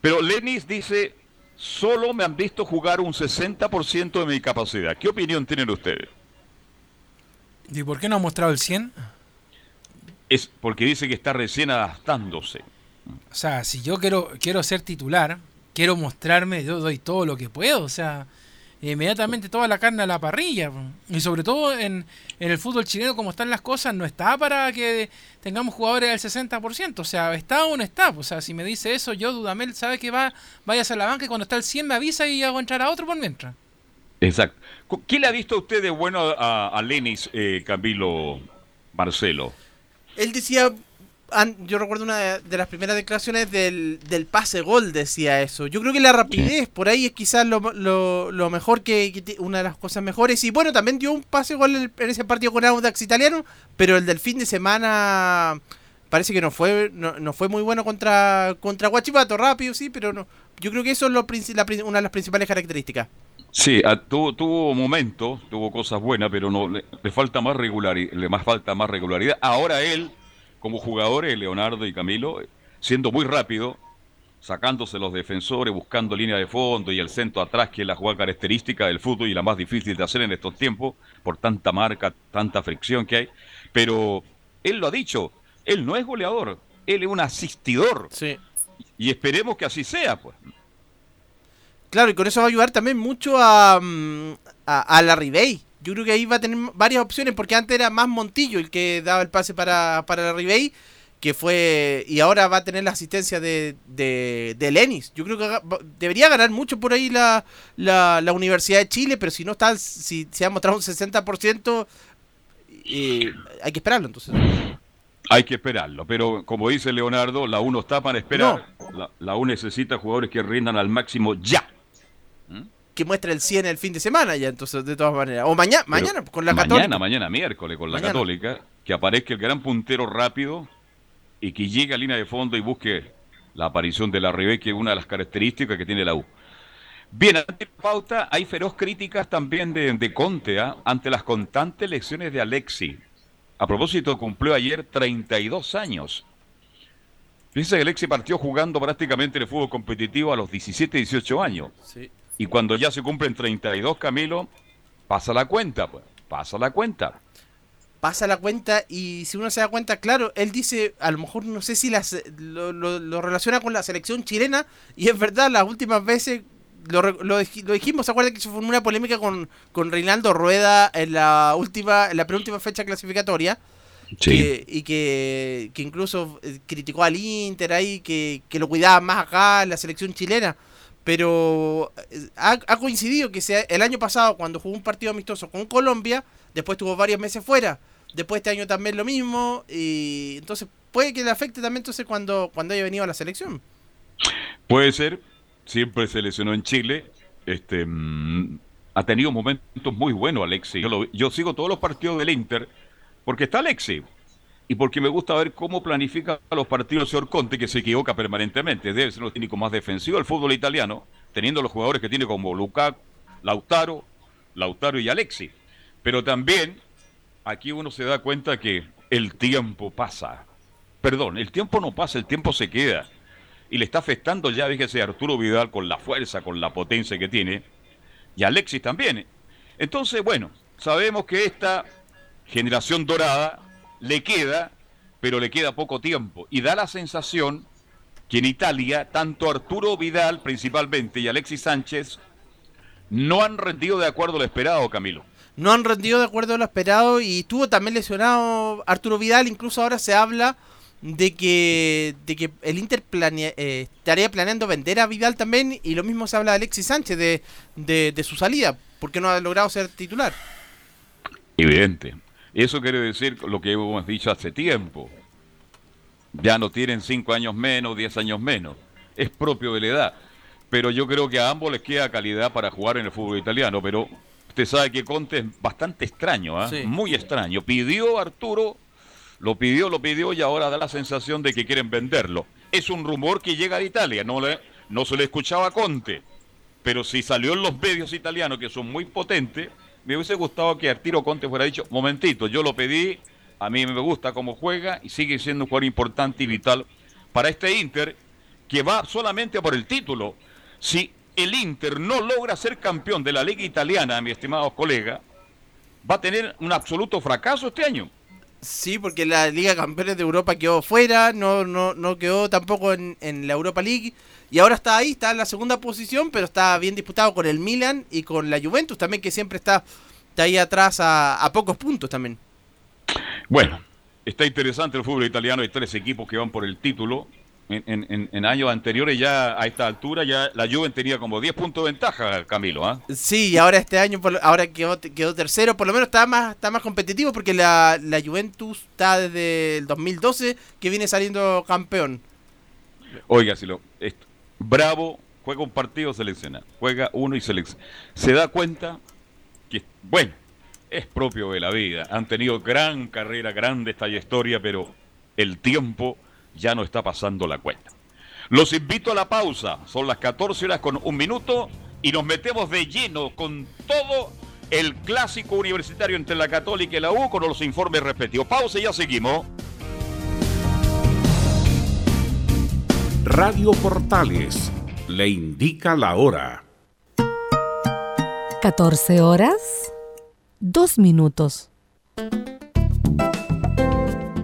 Pero Lenis dice, solo me han visto jugar un 60% de mi capacidad. ¿Qué opinión tienen ustedes? ¿Y por qué no ha mostrado el 100? Es porque dice que está recién adaptándose. O sea, si yo quiero, quiero ser titular, quiero mostrarme, yo doy todo lo que puedo. O sea, inmediatamente toda la carne a la parrilla. Y sobre todo en, el fútbol chileno, como están las cosas, no está para que tengamos jugadores del 60%. O sea, está o no está. O sea, si me dice eso, yo, Dudamel, sabe que va, vayas a la banca y cuando está el 100 me avisa y hago entrar a otro por mientras. Exacto. ¿Qué le ha visto a usted de bueno a, Lenis, eh, Camilo Marcelo? Él decía yo recuerdo una de, las primeras declaraciones del, del pase gol, decía eso. Yo creo que la rapidez por ahí es quizás lo, lo, mejor que, una de las cosas mejores. Y bueno, también dio un pase gol en, ese partido con Audax italiano, pero el del fin de semana parece que no fue no, fue muy bueno contra contra Guachipato, rápido sí, pero no. Yo creo que eso es lo, una de las principales características. Sí, ah, tuvo, tuvo momentos, tuvo cosas buenas, pero no le, falta más regularidad, le más falta más regularidad. Ahora él como jugadores, Leonardo y Camilo, siendo muy rápido, sacándose los defensores, buscando línea de fondo y el centro atrás, que es la jugada característica del fútbol y la más difícil de hacer en estos tiempos, por tanta marca, tanta fricción que hay. Pero él lo ha dicho, él no es goleador, él es un asistidor. Sí. Y esperemos que así sea, pues. Claro, y con eso va a ayudar también mucho a, mm, a, a la Ribey yo creo que ahí va a tener varias opciones porque antes era más Montillo el que daba el pase para, para la Ribey, que fue y ahora va a tener la asistencia de, de, Lenis. Yo creo que debería ganar mucho por ahí la, la, Universidad de Chile, pero si no está, si se ha mostrado un 60%, eh, hay que esperarlo entonces. Hay que esperarlo, pero como dice Leonardo, la U no está para esperar. La, la U necesita jugadores que rindan al máximo ya que muestra el 100 el fin de semana ya, entonces, de todas maneras. O mañana, mañana con la Católica. Mañana, mañana, miércoles, con la Católica, que aparezca el gran puntero rápido y que llegue a línea de fondo y busque la aparición de la Rebe, que es una de las características que tiene la U. Bien, ante pauta, hay feroz críticas también de, de Conte ¿ah? ante las constantes lecciones de Alexi. A propósito, cumplió ayer 32 años. Fíjense que Alexi partió jugando prácticamente en el fútbol competitivo a los 17, 18 años. Sí. Y cuando ya se cumplen 32, Camilo, pasa la cuenta, pues, pasa la cuenta. Pasa la cuenta y si uno se da cuenta, claro, él dice, a lo mejor no sé si las, lo, relaciona con la selección chilena y es verdad, las últimas veces lo, lo, dijimos, ¿se acuerdan que se formó una polémica con, con Reinaldo Rueda en la última, en la penúltima fecha clasificatoria? Sí. y que, que, incluso eh, criticó al Inter ahí, que, que lo cuidaba más acá en la selección chilena pero eh, ha, coincidido que sea el año pasado cuando jugó un partido amistoso con Colombia, después tuvo varios meses fuera, después este año también lo mismo, y entonces puede que le afecte también entonces cuando, cuando haya venido a la selección. Puede ser, siempre se lesionó en Chile, este mm, ha tenido momentos muy buenos Alexi. Yo, yo sigo todos los partidos del Inter porque está Alexi y porque me gusta ver cómo planifica los partidos el señor Conte, que se equivoca permanentemente. Debe ser un técnico más defensivo del fútbol italiano, teniendo los jugadores que tiene como Lukaku, Lautaro, Lautaro y Alexi. Pero también aquí uno se da cuenta que el tiempo pasa. Perdón, el tiempo no pasa, el tiempo se queda. Y le está afectando ya, fíjese, Arturo Vidal con la fuerza, con la potencia que tiene. Y Alexis también. Entonces, bueno, sabemos que esta generación dorada le queda, pero le queda poco tiempo. Y da la sensación que en Italia, tanto Arturo Vidal principalmente y Alexis Sánchez no han rendido de acuerdo a lo esperado, Camilo. no han rendido de acuerdo a lo esperado y estuvo también lesionado Arturo Vidal, incluso ahora se habla de que, de que el Inter eh, estaría planeando vender a Vidal también y lo mismo se habla de Alexis Sánchez de, de, su salida, porque no ha logrado ser titular. Evidente. Eso quiere decir lo que hemos dicho hace tiempo. Ya no tienen cinco años menos, diez años menos. Es propio de la edad. Pero yo creo que a ambos les queda calidad para jugar en el fútbol italiano. Pero usted sabe que Conte es bastante extraño, ¿ah? muy extraño. Pidió Arturo lo pidió, lo pidió y ahora da la sensación de que quieren venderlo. Es un rumor que llega de Italia, no, le, no se le escuchaba a Conte. Pero si salió en los medios italianos, que son muy potentes, me hubiese gustado que Arturo Conte fuera dicho, momentito, yo lo pedí, a mí me gusta cómo juega y sigue siendo un jugador importante y vital para este Inter, que va solamente por el título. Si el Inter no logra ser campeón de la Liga Italiana, mi estimado colega, va a tener un absoluto fracaso este año. Sí, porque la Liga Campeones de Europa quedó fuera, no, no, no quedó tampoco en, la Europa League. Y ahora está ahí, está en la segunda posición, pero está bien disputado con el Milan y con la Juventus también, que siempre está, ahí atrás a, a pocos puntos también. Bueno, está interesante el fútbol italiano, hay tres equipos que van por el título en, años anteriores ya a esta altura ya la Juventus tenía como 10 puntos de ventaja, Camilo. ¿ah? Sí, y ahora este año ahora quedó, quedó tercero, por lo menos está más, está más competitivo porque la, Juventus está desde el 2012 que viene saliendo campeón. Oiga, si lo, Bravo juega un partido, selecciona, juega uno y selecciona. Se da cuenta que, bueno, es propio de la vida. Han tenido gran carrera, grande historia pero el tiempo ya no está pasando la cuenta. Los invito a la pausa, son las 14 horas con un minuto y nos metemos de lleno con todo el clásico universitario entre la Católica y la U con los informes respectivos. Pausa y ya seguimos. Radio Portales le indica la hora. 14 horas, 2 minutos.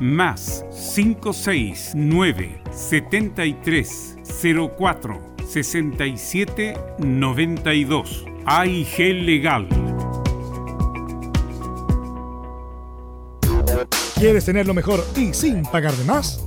más 569 73 04 67 92 AIG Legal. ¿Quieres tener lo mejor y sin pagar de más?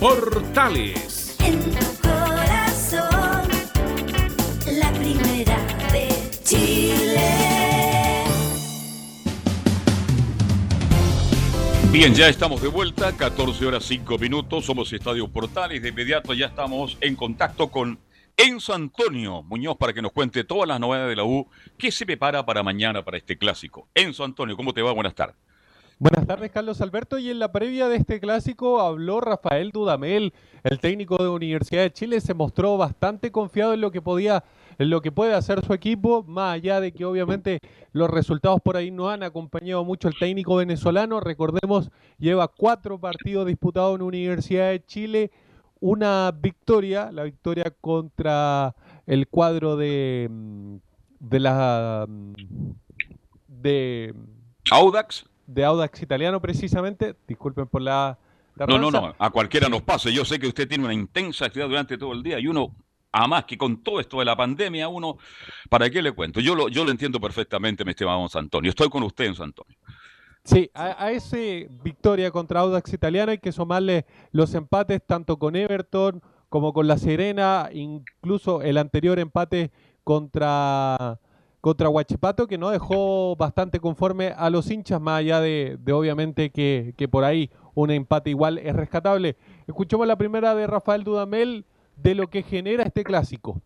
Portales. En tu corazón. La primera de Chile. Bien, ya estamos de vuelta, 14 horas 5 minutos, somos Estadio Portales, de inmediato ya estamos en contacto con Enzo Antonio Muñoz para que nos cuente todas las novedades de la U, qué se prepara para mañana para este clásico. Enzo Antonio, ¿cómo te va? Buenas tardes. Buenas tardes, Carlos Alberto. Y en la previa de este clásico habló Rafael Dudamel, el técnico de Universidad de Chile, se mostró bastante confiado en lo que podía, en lo que puede hacer su equipo, más allá de que obviamente los resultados por ahí no han acompañado mucho al técnico venezolano. Recordemos, lleva cuatro partidos disputados en Universidad de Chile, una victoria, la victoria contra el cuadro de, de la de Audax. De Audax italiano precisamente. Disculpen por la, la No, no, ranza. no, a cualquiera nos pasa. Yo sé que usted tiene una intensa actividad durante todo el día y uno, además que con todo esto de la pandemia, uno, ¿para qué le cuento? Yo lo, yo lo entiendo perfectamente, mi estimado San Antonio. Estoy con usted, San Antonio. Sí, a, a ese victoria contra Audax italiano hay que sumarle los empates tanto con Everton como con La Serena, incluso el anterior empate contra, contra Huachipato, que no dejó bastante conforme a los hinchas, más allá de, obviamente que, por ahí un empate igual es rescatable. Escuchemos la primera de Rafael Dudamel de lo que genera este clásico.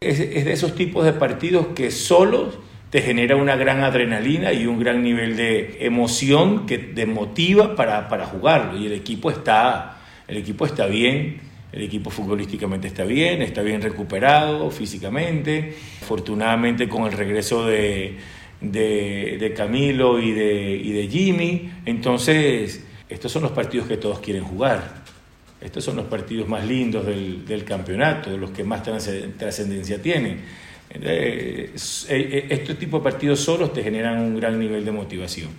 Es, es de esos tipos de partidos que solos te genera una gran adrenalina y un gran nivel de emoción que te motiva para, para jugarlo. Y el equipo está, el equipo está bien, el equipo futbolísticamente está bien, está bien recuperado físicamente. Afortunadamente con el regreso de, de, Camilo y de, y de Jimmy. Entonces, estos son los partidos que todos quieren jugar. Estos son los partidos más lindos del, del campeonato, los que más trascend- trascendencia tienen. Eh, s- eh, Este tipo de partidos solos te generan un gran nivel de motivación.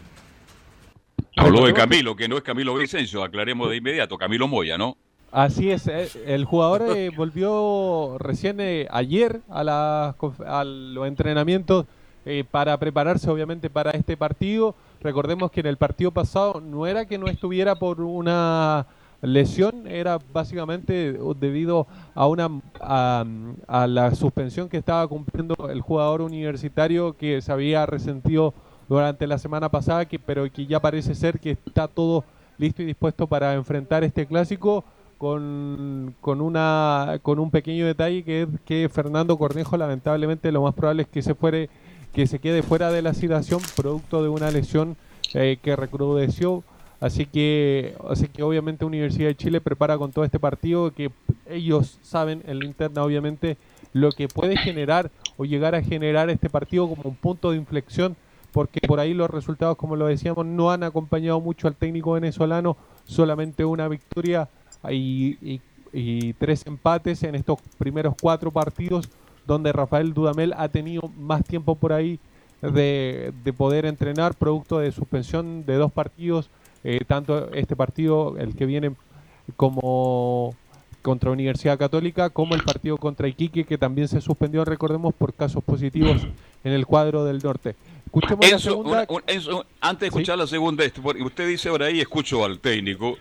Habló de Camilo, que no es Camilo Vicencio, aclaremos de inmediato, Camilo Moya, ¿no? Así es, eh, el jugador eh, volvió recién eh, ayer a, las a los entrenamientos eh, para prepararse obviamente para este partido. Recordemos que en el partido pasado no era que no estuviera por una lesión, era básicamente debido a una a, a la suspensión que estaba cumpliendo el jugador universitario que se había resentido durante la semana pasada, que, pero que ya parece ser que está todo listo y dispuesto para enfrentar este clásico con, con, una, con un pequeño detalle que es que Fernando Cornejo lamentablemente lo más probable es que se fuere que se quede fuera de la situación producto de una lesión eh, que recrudeció. Así que así que obviamente Universidad de Chile prepara con todo este partido que ellos saben en la interna obviamente lo que puede generar o llegar a generar este partido como un punto de inflexión porque por ahí los resultados como lo decíamos no han acompañado mucho al técnico venezolano solamente una victoria y, y- y tres empates en estos primeros cuatro partidos donde Rafael Dudamel ha tenido más tiempo por ahí de, de poder entrenar producto de suspensión de dos partidos, eh, tanto este partido, el que viene como contra Universidad Católica, como el partido contra Iquique, que también se suspendió, recordemos, por casos positivos en el cuadro del norte. Escuchemos la Enzo, segunda. una- un- Enzo, antes de escuchar la segunda, este, usted dice ahora ahí, escucho al técnico,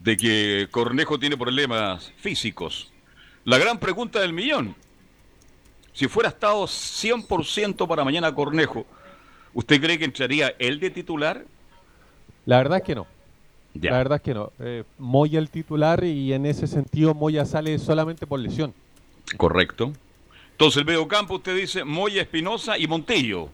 de que Cornejo tiene problemas físicos. La gran pregunta del millón, si fuera estado 100% para mañana Cornejo, ¿usted cree que entraría él de titular? La verdad es que no. Ya. La verdad es que no. Eh, Moya el titular y en ese sentido Moya sale solamente por lesión. Correcto. Entonces el medio campo usted dice Moya, Espinosa y Montillo.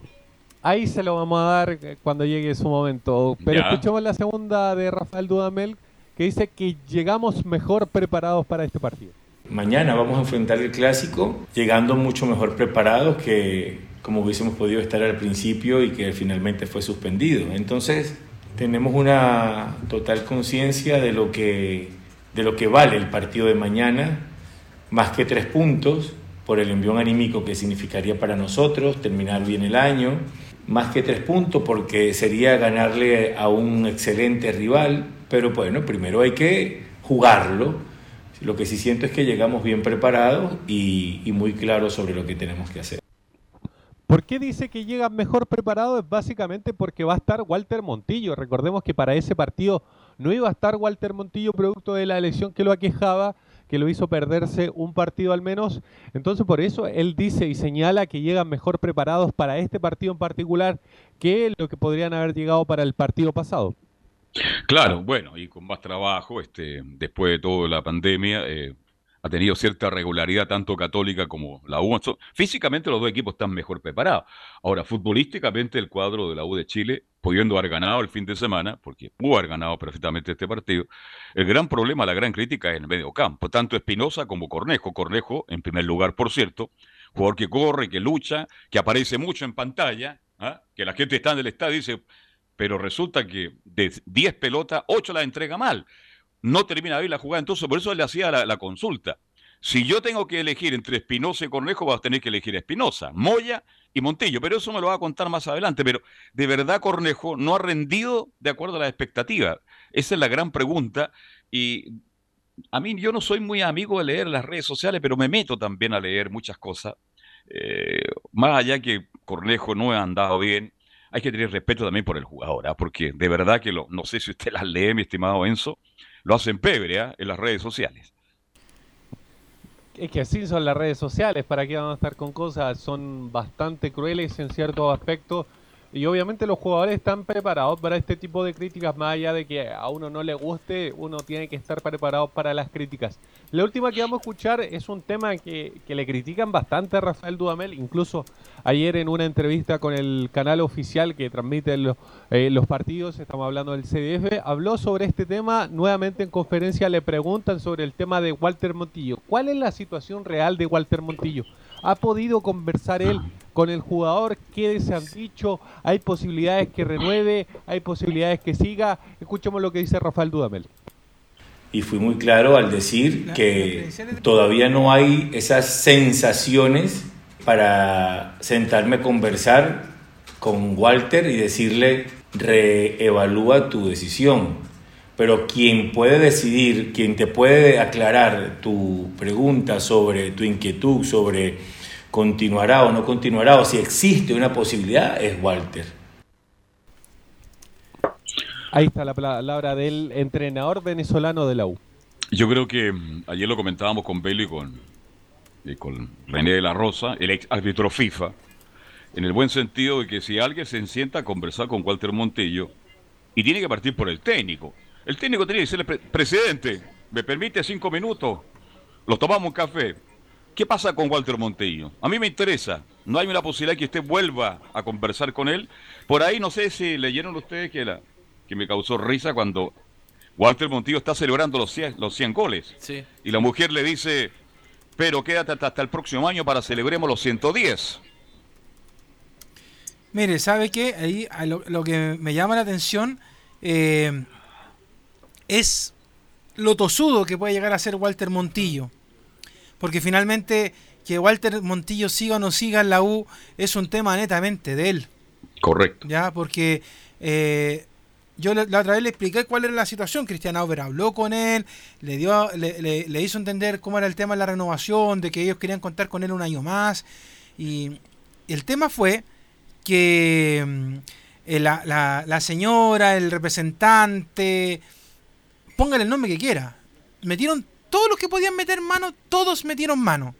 Ahí se lo vamos a dar cuando llegue su momento. Pero Ya. escuchemos la segunda de Rafael Dudamel que dice que llegamos mejor preparados para este partido. Mañana vamos a enfrentar el clásico llegando mucho mejor preparados que como hubiésemos podido estar al principio y que finalmente fue suspendido. Entonces, tenemos una total conciencia de lo que de lo que vale el partido de mañana, más que tres puntos por el envión anímico que significaría para nosotros terminar bien el año, más que tres puntos porque sería ganarle a un excelente rival, pero bueno, primero hay que jugarlo. Lo que sí siento es que llegamos bien preparados y, muy claros sobre lo que tenemos que hacer. ¿Por qué dice que llegan mejor preparados? Es básicamente porque va a estar Walter Montillo. Recordemos que para ese partido no iba a estar Walter Montillo producto de la lesión que lo aquejaba, que lo hizo perderse un partido al menos. Entonces por eso él dice y señala que llegan mejor preparados para este partido en particular que lo que podrían haber llegado para el partido pasado. Claro, bueno, y con más trabajo, este, después de toda la pandemia, eh, ha tenido cierta regularidad tanto Católica como la U. Físicamente los dos equipos están mejor preparados. Ahora, futbolísticamente el cuadro de la U de Chile, pudiendo haber ganado el fin de semana, porque pudo haber ganado perfectamente este partido, el gran problema, la gran crítica es en el medio campo, tanto Espinosa como Cornejo. Cornejo, en primer lugar, por cierto, jugador que corre, que lucha, que aparece mucho en pantalla, ¿ah? que la gente está en el estadio y dice, pero resulta que de 10 pelotas, 8 las entrega mal. No termina bien la jugada, entonces por eso le hacía la, consulta. Si yo tengo que elegir entre Espinosa y Cornejo, vas a tener que elegir Espinosa, Moya y Montillo, pero eso me lo va a contar más adelante. Pero de verdad Cornejo no ha rendido de acuerdo a las expectativas. Esa es la gran pregunta. Y a mí yo no soy muy amigo de leer las redes sociales, pero me meto también a leer muchas cosas. Eh, más allá que Cornejo no ha andado bien, hay que tener respeto también por el jugador, ¿ah? porque de verdad que lo, no sé si usted las lee, mi estimado Enzo, lo hacen pebre ¿ah? en las redes sociales. Es que así son las redes sociales, ¿para qué vamos a estar con cosas? Son bastante crueles en ciertos aspectos y obviamente los jugadores están preparados para este tipo de críticas, más allá de que a uno no le guste, uno tiene que estar preparado para las críticas. La última que vamos a escuchar es un tema que, que le critican bastante a Rafael Dudamel, incluso ayer en una entrevista con el canal oficial que transmite los, eh, los partidos, estamos hablando del CDF, habló sobre este tema, nuevamente en conferencia le preguntan sobre el tema de Walter Montillo. ¿Cuál es la situación real de Walter Montillo? ¿Ha podido conversar él con el jugador? ¿Qué se han dicho? ¿Hay posibilidades que renueve? ¿Hay posibilidades que siga? Escuchemos lo que dice Rafael Dudamel. Y fui muy claro al decir que todavía no hay esas sensaciones para sentarme a conversar con Walter y decirle, reevalúa tu decisión. Pero quien puede decidir, quien te puede aclarar tu pregunta sobre tu inquietud, sobre continuará o no continuará, o si existe una posibilidad, es Walter. Ahí está la palabra del entrenador venezolano de la U. Yo creo que mm, ayer lo comentábamos con Belo y con, y con René de la Rosa, el ex árbitro FIFA, en el buen sentido de que si alguien se sienta a conversar con Walter Montillo, y tiene que partir por el técnico, el técnico tiene que decirle, "Pre- presidente, ¿me permite cinco minutos? Lo tomamos un café. ¿Qué pasa con Walter Montillo? A mí me interesa. No hay una posibilidad que usted vuelva a conversar con él. Por ahí no sé si leyeron ustedes que, la, que me causó risa cuando Walter Montillo está celebrando los 100, los 100 goles. Sí. Y la mujer le dice, pero quédate hasta, hasta el próximo año para celebremos los 110. Mire, ¿sabe qué? Ahí lo que me llama la atención eh, es lo tosudo que puede llegar a ser Walter Montillo. Porque finalmente que Walter Montillo siga o no siga en la U es un tema netamente de él. Correcto. Ya, porque eh, yo la, otra vez le expliqué cuál era la situación. Cristian Auber habló con él, le dio, le, le- le hizo entender cómo era el tema de la renovación, de que ellos querían contar con él un año más. Y el tema fue que mm, eh, la, la- la señora, el representante, póngale el nombre que quiera, metieron todos los que podían meter mano, todos metieron mano.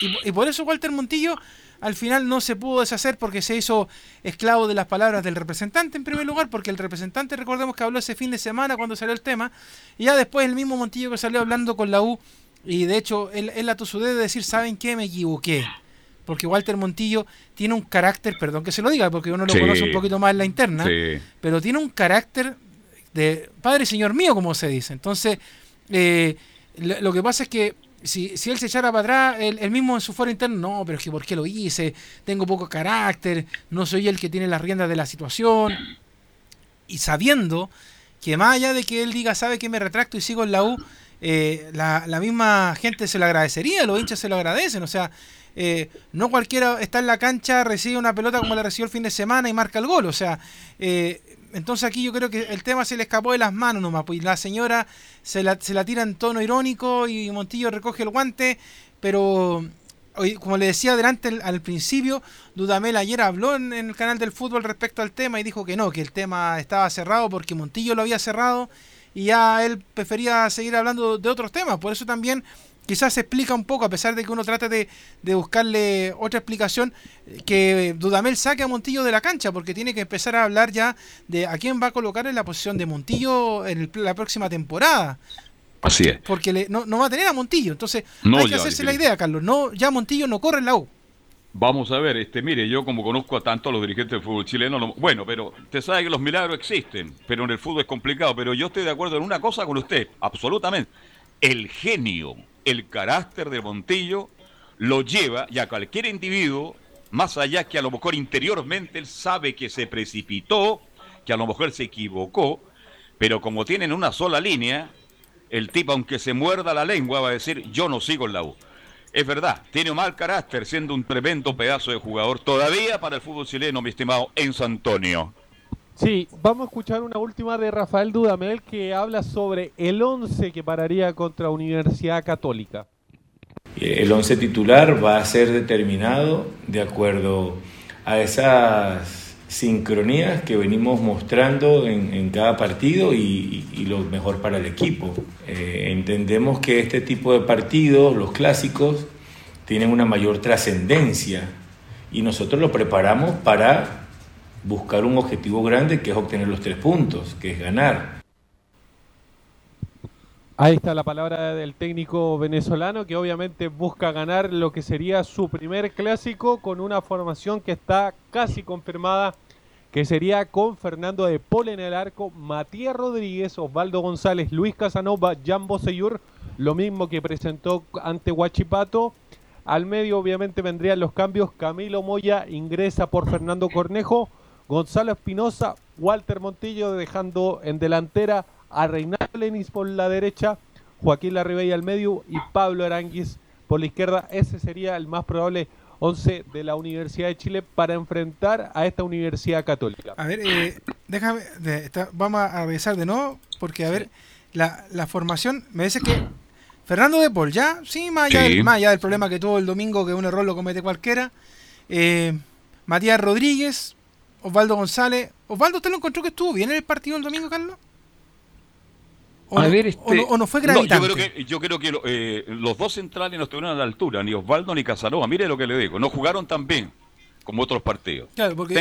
Y, y por eso Walter Montillo al final no se pudo deshacer porque se hizo esclavo de las palabras del representante en primer lugar, porque el representante recordemos que habló ese fin de semana cuando salió el tema, y ya después el mismo Montillo que salió hablando con la U, y de hecho él, él la tosudez de decir, ¿saben qué? Me equivoqué. Porque Walter Montillo tiene un carácter, perdón que se lo diga, porque uno lo Sí. conoce un poquito más en la interna, Sí. pero tiene un carácter de padre y señor mío, como se dice. Entonces, eh, lo, que pasa es que si, si él se echara para atrás, él mismo en su foro interno, no, pero es que ¿por qué lo hice? Tengo poco carácter, no soy el que tiene las riendas de la situación. y sabiendo que más allá de que él diga, sabe que me retracto y sigo en la U, eh, la, la, misma gente se lo agradecería, los hinchas se lo agradecen, o sea, eh, no cualquiera está en la cancha, recibe una pelota como la recibió el fin de semana y marca el gol, o sea, eh, entonces aquí yo creo que el tema se le escapó de las manos nomás, pues la señora se la, se la tira en tono irónico y Montillo recoge el guante, pero como le decía adelante al principio, Dudamel ayer habló en, el canal del fútbol respecto al tema y dijo que no, que el tema estaba cerrado porque Montillo lo había cerrado y ya él prefería seguir hablando de otros temas. Por eso también quizás se explica un poco, a pesar de que uno trata de, buscarle otra explicación, que Dudamel saque a Montillo de la cancha, porque tiene que empezar a hablar ya de a quién va a colocar en la posición de Montillo en la próxima temporada. Así es. Porque no, va a tener a Montillo. Entonces, hay que hacerse la idea, Carlos. No, ya Montillo no corre en la U. Vamos a ver, este, mire, yo como conozco a tanto a los dirigentes del fútbol chileno, bueno, pero usted sabe que los milagros existen, pero en el fútbol es complicado. Pero yo estoy de acuerdo en una cosa con usted, absolutamente. El genio, el carácter de Montillo lo lleva, y a cualquier individuo, más allá que a lo mejor interiormente él sabe que se precipitó, que a lo mejor se equivocó, pero como tienen una sola línea, el tipo, aunque se muerda la lengua, va a decir, yo no sigo en la U. Es verdad, tiene un mal carácter, siendo un tremendo pedazo de jugador todavía para el fútbol chileno, mi estimado Enzo Antonio. Sí, vamos a escuchar una última de Rafael Dudamel que habla sobre el 11 que pararía contra Universidad Católica. El 11 titular va a ser determinado de acuerdo a esas sincronías que venimos mostrando en, cada partido y, lo mejor para el equipo. Eh, entendemos que este tipo de partidos, los clásicos, tienen una mayor trascendencia y nosotros lo preparamos para buscar un objetivo grande que es obtener los tres puntos, que es ganar. Ahí está la palabra del técnico venezolano que obviamente busca ganar lo que sería su primer clásico con una formación que está casi confirmada, que sería con Fernando de Paul en el arco, Matías Rodríguez, Osvaldo González, Luis Casanova, Jan Boseyur, lo mismo que presentó ante Huachipato. Al medio obviamente vendrían los cambios, Camilo Moya ingresa por Fernando Cornejo, Gonzalo Espinosa, Walter Montillo dejando en delantera a Reinaldo Lenis por la derecha, Joaquín Larribey al medio y Pablo Aranguis por la izquierda. Ese sería el más probable 11 de la Universidad de Chile para enfrentar a esta Universidad Católica. A ver, eh, déjame, vamos a revisar de nuevo, porque a ver, la, formación, me dice que Fernando de Paul, ¿ya? Sí, más allá, Del, problema que tuvo el domingo, que un error lo comete cualquiera. Eh, Matías Rodríguez, Osvaldo González. Osvaldo, ¿usted lo encontró que estuvo bien en el partido el domingo, Carlos? O, no, este, o, no, fue gravitante. yo creo que, eh, los dos centrales no estuvieron a la altura, ni Osvaldo ni Casanova. Mire lo que le digo, no jugaron tan bien como otros partidos. Claro, porque,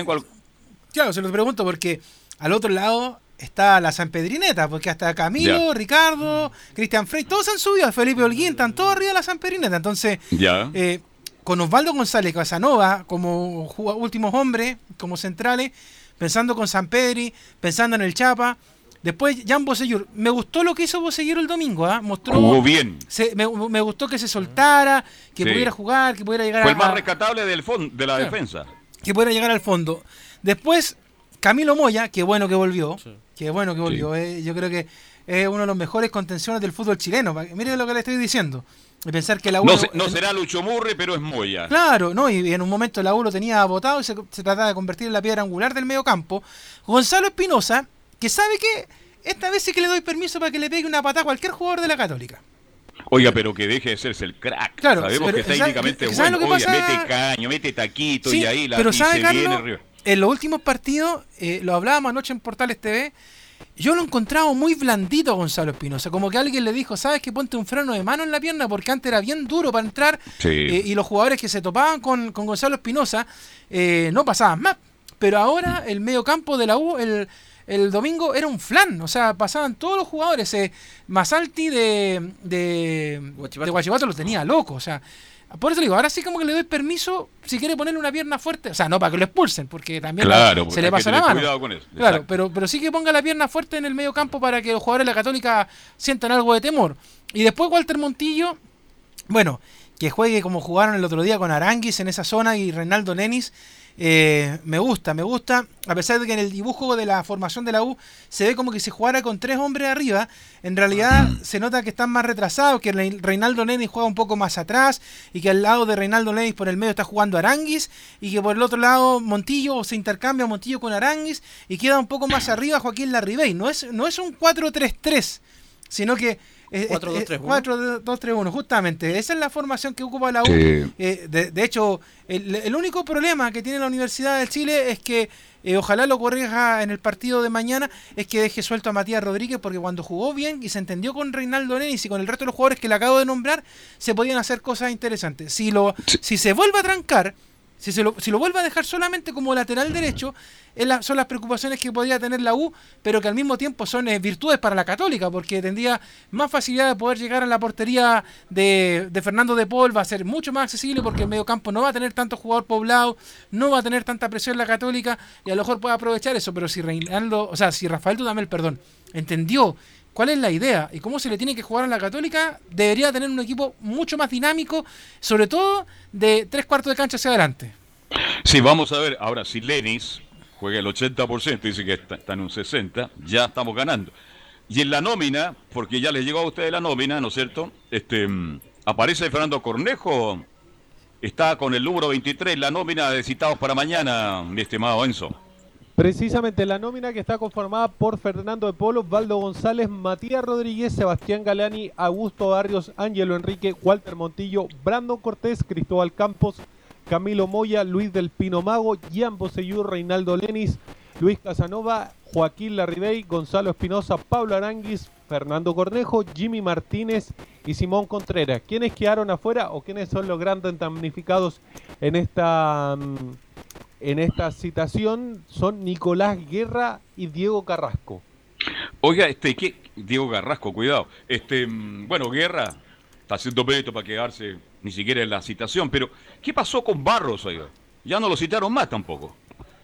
claro se lo pregunto porque al otro lado está la San Pedrineta, porque hasta Camilo, Ricardo, Cristian Frey, todos han subido, Felipe Holguín, están todos arriba de la San Pedrineta. Entonces, ya. Eh, con Osvaldo González Casanova como últimos hombres, como centrales, pensando con San Pedri, pensando en el Chapa. Después, Jan Bosellur. Me gustó lo que hizo Bosellur el domingo, ¿ah? Mostró. Jugó bien. me, gustó que se soltara, que pudiera jugar, que pudiera llegar Fue el más rescatable del fondo, de la defensa. Que pudiera llegar al fondo. Después, Camilo Moya, que bueno que volvió. Que bueno que volvió. Eh, yo creo que es uno de los mejores contenciones del fútbol chileno. Mire lo que le estoy diciendo. Pensar que la no, será Lucho Murri, pero es Moya. Claro, no, y en un momento la U lo tenía votado y se, se trataba de convertir en la piedra angular del medio campo. Gonzalo Espinosa, que sabe que esta vez sí que le doy permiso para que le pegue una patada a cualquier jugador de la Católica. Oiga, pero que deje de serse el crack. Claro, Sabemos que técnicamente es bueno. Oiga, mete caño, mete taquito y ahí la pero sabe, Carlos, En los últimos partidos, eh, lo hablábamos anoche en Portales TV, yo lo he encontrado muy blandito a Gonzalo Espinosa. Como que alguien le dijo, ¿sabes que ponte un freno de mano en la pierna? Porque antes era bien duro para entrar. Eh, y los jugadores que se topaban con, Gonzalo Espinosa eh, no pasaban más. Pero ahora el medio campo de la U, el, el domingo era un flan, o sea, pasaban todos los jugadores. Eh, Masalti de, de, Guachipato. lo tenía loco, o sea. Por eso digo, ahora sí como que le doy permiso si quiere ponerle una pierna fuerte, o sea, no para que lo expulsen, porque también se le pasa la mano. Claro, pero, pero sí que ponga la pierna fuerte en el medio campo para que los jugadores de la Católica sientan algo de temor. Y después Walter Montillo, bueno, que juegue como jugaron el otro día con Aranguis en esa zona y Reinaldo Nenis, Eh, me gusta, me gusta, a pesar de que en el dibujo de la formación de la U se ve como que se jugara con tres hombres arriba, en realidad se nota que están más retrasados, que Reinaldo Lenis juega un poco más atrás y que al lado de Reinaldo Lenis por el medio está jugando Aranguis y que por el otro lado Montillo se intercambia Montillo con Aranguis y queda un poco más arriba Joaquín Larribey. No es, no es un 4-3-3, sino que... es- es- 4-2-3-1. 4-2-3-1, justamente. Esa es la formación que ocupa la U. Sí. Eh, de, de hecho, el, el único problema que tiene la Universidad de Chile es que, eh, ojalá lo corrija en el partido de mañana, es que deje suelto a Matías Rodríguez, porque cuando jugó bien y se entendió con Reinaldo Nenis y con el resto de los jugadores que le acabo de nombrar, se podían hacer cosas interesantes. Si, lo, si se vuelve a trancar, si, se lo, si lo vuelve a dejar solamente como lateral derecho, la- son las preocupaciones que podría tener la U, pero que al mismo tiempo son eh, virtudes para la Católica, porque tendría más facilidad de poder llegar a la portería de, de Fernando de Paul, va a ser mucho más accesible porque el medio campo no va a tener tanto jugador poblado, no va a tener tanta presión la Católica, y a lo mejor puede aprovechar eso, pero si Reinaldo, o sea, si Rafael Dudamel, perdón, entendió cuál es la idea y cómo se le tiene que jugar a la Católica, debería tener un equipo mucho más dinámico, sobre todo de tres cuartos de cancha hacia adelante. Sí, vamos a ver. Ahora, si Lenis juega el 80%, dice que está, está en un 60%, ya estamos ganando. Y en la nómina, porque ya les llegó a ustedes la nómina, ¿no es cierto? Este, mm, aparece Fernando Cornejo, está con el número 23, la nómina de citados para mañana, mi estimado Enzo. Precisamente la nómina que está conformada por Fernando de Polo, Valdo González, Matías Rodríguez, Sebastián Galani, Augusto Barrios, Ángelo Enrique, Walter Montillo, Brandon Cortés, Cristóbal Campos, Camilo Moya, Luis del Pino Mago, Gian Boseyur, Reinaldo Lenis, Luis Casanova, Joaquín Larribey, Gonzalo Espinosa, Pablo Aranguis, Fernando Cornejo, Jimmy Martínez y Simón Contreras. ¿Quiénes quedaron afuera o quiénes son los grandes damnificados en esta mm, en esta citación? Son Nicolás Guerra y Diego Carrasco. Oiga, este, ¿qué? Diego Garrasco, cuidado. Este, mm, bueno, Guerra está haciendo mérito para quedarse ni siquiera en la citación, pero ¿qué pasó con Barros, oiga? Ya no lo citaron más tampoco.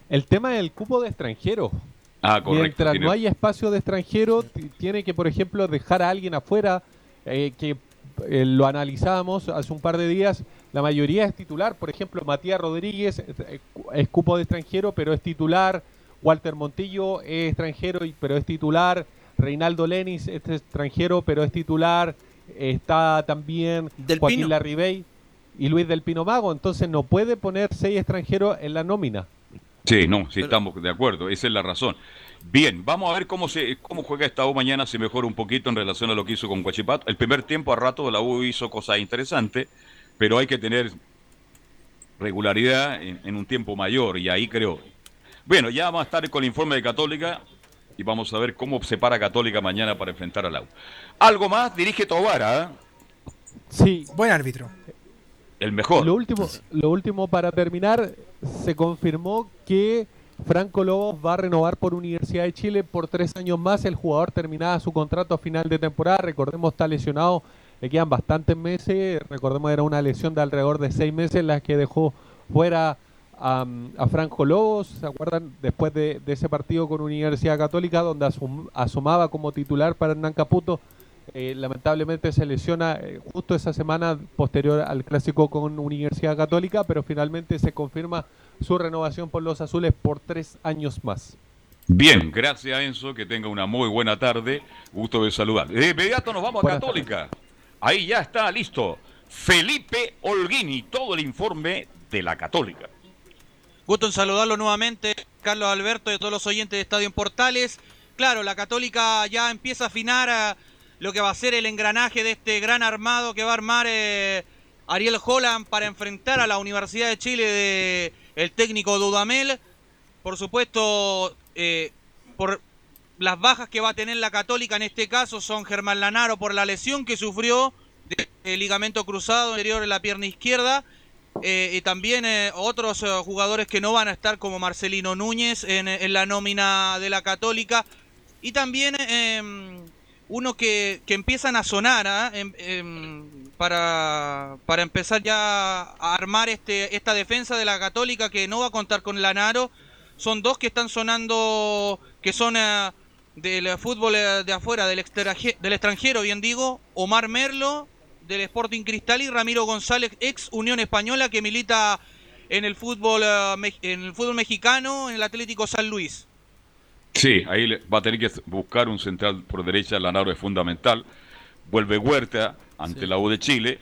El tema del cupo de extranjeros. Ah, correcto. Mientras tiene- no haya espacio de extranjero, tiene que, por ejemplo, dejar a alguien afuera, eh, que eh, lo analizábamos hace un par de días, la mayoría es titular, por ejemplo, Matías Rodríguez eh, eh, es cupo de extranjero, pero es titular, Walter Montillo es extranjero, y- pero es titular, Reinaldo Lenis es extranjero, pero es titular, está también Del Joaquín Pino. Larribey y Luis del Pino Mago, entonces no puede poner seis extranjeros en la nómina. Sí, no, sí estamos de acuerdo, esa es la razón. Bien, vamos a ver cómo se cómo juega esta U mañana, si mejora un poquito en relación a lo que hizo con Guachipato. El primer tiempo a rato la U hizo cosas interesantes, pero hay que tener regularidad en, en un tiempo mayor y ahí creo. Bueno, ya vamos a estar con el informe de Católica y vamos a ver cómo se para Católica mañana para enfrentar a la U. Algo más, dirige Tobara, ¿eh? Sí. Buen árbitro. el mejor. Lo último, lo último para terminar, se confirmó que Franco Lobos va a renovar por Universidad de Chile por tres años más. El jugador terminaba su contrato a final de temporada. Recordemos, está lesionado, le quedan bastantes meses. Recordemos, era una lesión de alrededor de seis meses la que dejó fuera a, a Franco Lobos. ¿Se acuerdan? Después de, de ese partido con Universidad Católica, donde asum- asomaba como titular para Hernán Caputo. Eh, lamentablemente se lesiona eh, justo esa semana posterior al clásico con Universidad Católica, pero finalmente se confirma su renovación por los azules por tres años más. Bien, gracias Enzo, que tenga una muy buena tarde. Gusto de saludar. De inmediato nos vamos a Buenas Católica. Ahí ya está listo. Felipe Holguini, todo el informe de la Católica. Gusto en saludarlo nuevamente, Carlos Alberto y a todos los oyentes de Estadio en Portales. Claro, la Católica ya empieza a afinar a lo que va a ser el engranaje de este gran armado que va a armar eh, Ariel Holland para enfrentar a la Universidad de Chile de el técnico Dudamel. Por supuesto, eh, por las bajas que va a tener la Católica en este caso son Germán Lanaro por la lesión que sufrió de, de ligamento cruzado anterior en la pierna izquierda. Eh, y también eh, otros eh, jugadores que no van a estar como Marcelino Núñez en, la nómina de la Católica. Y también eh, uno que, que empiezan a sonar ¿ah? Em- em, para, para empezar ya a armar este, esta defensa de la Católica que no va a contar con Lanaro. Son dos que están sonando, que son del fútbol eh, de afuera, del, extranje- del extranjero, bien digo. Omar Merlo, del Sporting Cristal, y Ramiro González, ex Unión Española, que milita en el fútbol eh, en el fútbol mexicano, en el Atlético San Luis. Sí, ahí le- va a tener que buscar un central por derecha, Lanaro es fundamental. Vuelve Huerta ante la U de Chile.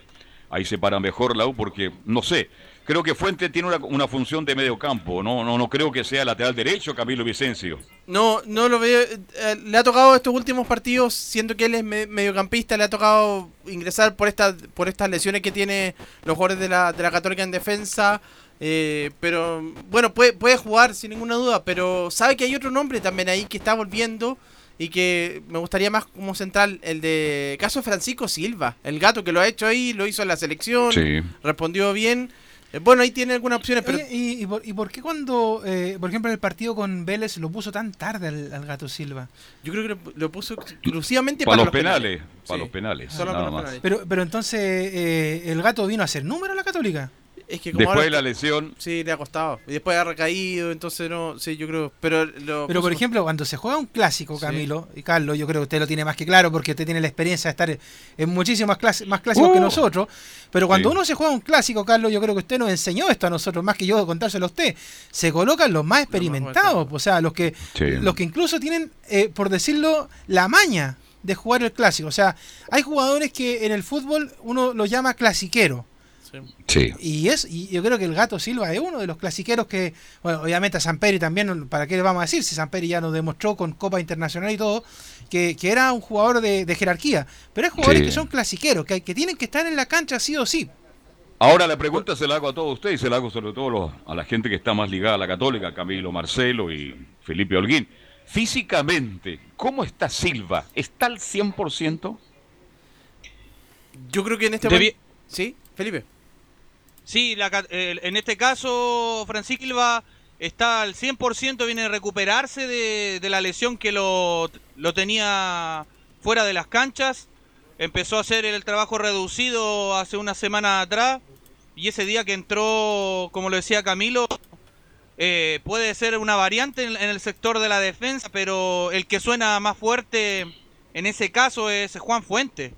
Ahí se para mejor la U porque, no sé, creo que Fuente tiene una, una función de medio campo. No, no, no creo que sea lateral derecho Camilo Vicencio. No, no lo veo. eh, le ha tocado estos últimos partidos, siendo que él es me- mediocampista, le ha tocado ingresar por estas por estas lesiones que tiene los jugadores de la, de la Católica en defensa. eh, pero bueno, puede, puede jugar sin ninguna duda, pero sabe que hay otro nombre también ahí que está volviendo y que me gustaría más como central, el de caso Francisco Silva, el gato que lo ha hecho ahí, lo hizo en la selección, Sí. respondió bien. Eh, bueno, ahí tiene algunas opciones, pero Oye, ¿y, y por, y por qué cuando, eh, por ejemplo, en el partido con Vélez lo puso tan tarde al, al Gato Silva? yo creo que lo, lo puso exclusivamente Para para, los penales. Para Sí. los penales. Solo nada para los más. Pero, pero entonces, eh, ¿el Gato vino a hacer número a la Católica? Es que como Después ahora de la lesión, Sí, le ha costado. Y después ha recaído, entonces no, sí, yo creo. Pero, lo Pero, por ejemplo, cuando se juega un clásico, Sí. Camilo, y Carlos, yo creo que usted lo tiene más que claro porque usted tiene la experiencia de estar en muchísimos clas- más clásicos Uh. que nosotros. Pero cuando Sí. uno se juega un clásico, Carlos, yo creo que usted nos enseñó esto a nosotros, más que yo contárselo a usted. Se colocan los más experimentados, o sea, los que, Sí. los que incluso tienen, eh, por decirlo, la maña de jugar el clásico. O sea, hay jugadores que en el fútbol uno los llama clasiquero. Sí. Y es y yo creo que el Gato Silva es uno de los clasiqueros que, bueno, obviamente a Samperi también, ¿para qué le vamos a decir? Si Samperi ya nos demostró con Copa Internacional y todo, que, que era un jugador de, de jerarquía. Pero hay jugadores Sí. que son clasiqueros, que, que tienen que estar en la cancha sí o sí. Ahora la pregunta se la hago a todos ustedes y se la hago sobre todo a los- a la gente que está más ligada a la católica, Camilo, Marcelo y Felipe Holguín. Físicamente, ¿cómo está Silva? ¿Está al 100%? Yo creo que en este momento. Sí, Felipe. Sí, la eh, en este caso Francisco Silva está al 100%, viene a recuperarse de, de la lesión que lo, lo tenía fuera de las canchas. Empezó a hacer el trabajo reducido hace una semana atrás y ese día que entró, como lo decía Camilo, eh, puede ser una variante en, en el sector de la defensa, pero el que suena más fuerte en ese caso es Juan Fuente.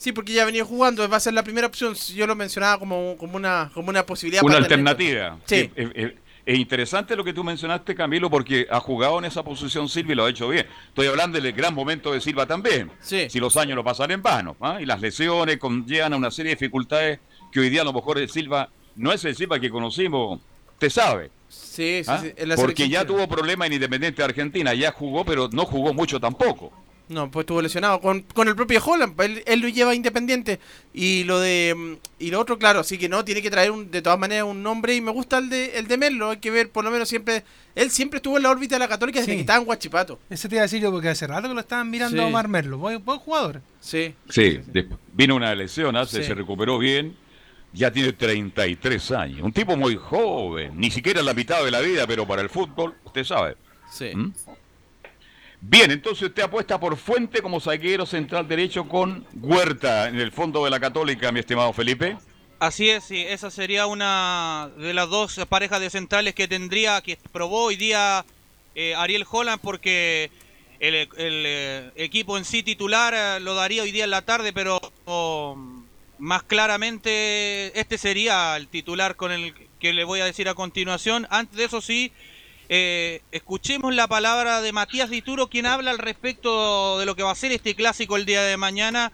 Sí, porque ya venido jugando, va a ser la primera opción. Yo lo mencionaba como, como, una, como una posibilidad. Una para alternativa. Sí. Eh, eh, eh, Es interesante lo que tú mencionaste, Camilo, porque ha jugado en esa posición Silva y lo ha hecho bien. Estoy hablando del gran momento de Silva también. Sí. Si los años lo pasan en vano. ¿ah? Y las lesiones conllevan a una serie de dificultades que hoy día a lo mejor el Silva no es el Silva que conocimos, usted sabe. Sí, sí, ¿ah? sí. en la Porque ya tuvo problemas en Independiente de Argentina, ya jugó, pero no jugó mucho tampoco. No, pues estuvo lesionado con, con el propio Holland, él, él lo lleva independiente. Y lo de mm, y lo otro, claro, así que no, tiene que traer un, de todas maneras un nombre y me gusta el de el de Merlo, hay que ver por lo menos siempre, él siempre estuvo en la órbita de la Católica desde Sí. que estaba en Guachipato. Ese te iba a decir yo porque hace rato que lo estaban mirando Sí. a Omar Merlo. Buen, buen jugador. Sí. Sí, vino una lesión, se, Sí. se recuperó bien, ya tiene 33 años, un tipo muy joven, ni siquiera la mitad de la vida, pero para el fútbol, usted sabe. Sí. ¿Mm? Bien, entonces usted apuesta por Fuente como zaguero central derecho con Huerta en el fondo de la Católica, mi estimado Felipe. Así es, sí, esa sería una de las dos parejas de centrales que tendría, que probó hoy día eh, Ariel Holland, porque el, eh, equipo en sí titular eh, lo daría hoy día en la tarde, pero oh, más claramente este sería el titular con el que le voy a decir a continuación. Antes de eso sí, eh, escuchemos la palabra de Matías Dituro, quien habla al respecto de lo que va a ser este clásico el día de mañana,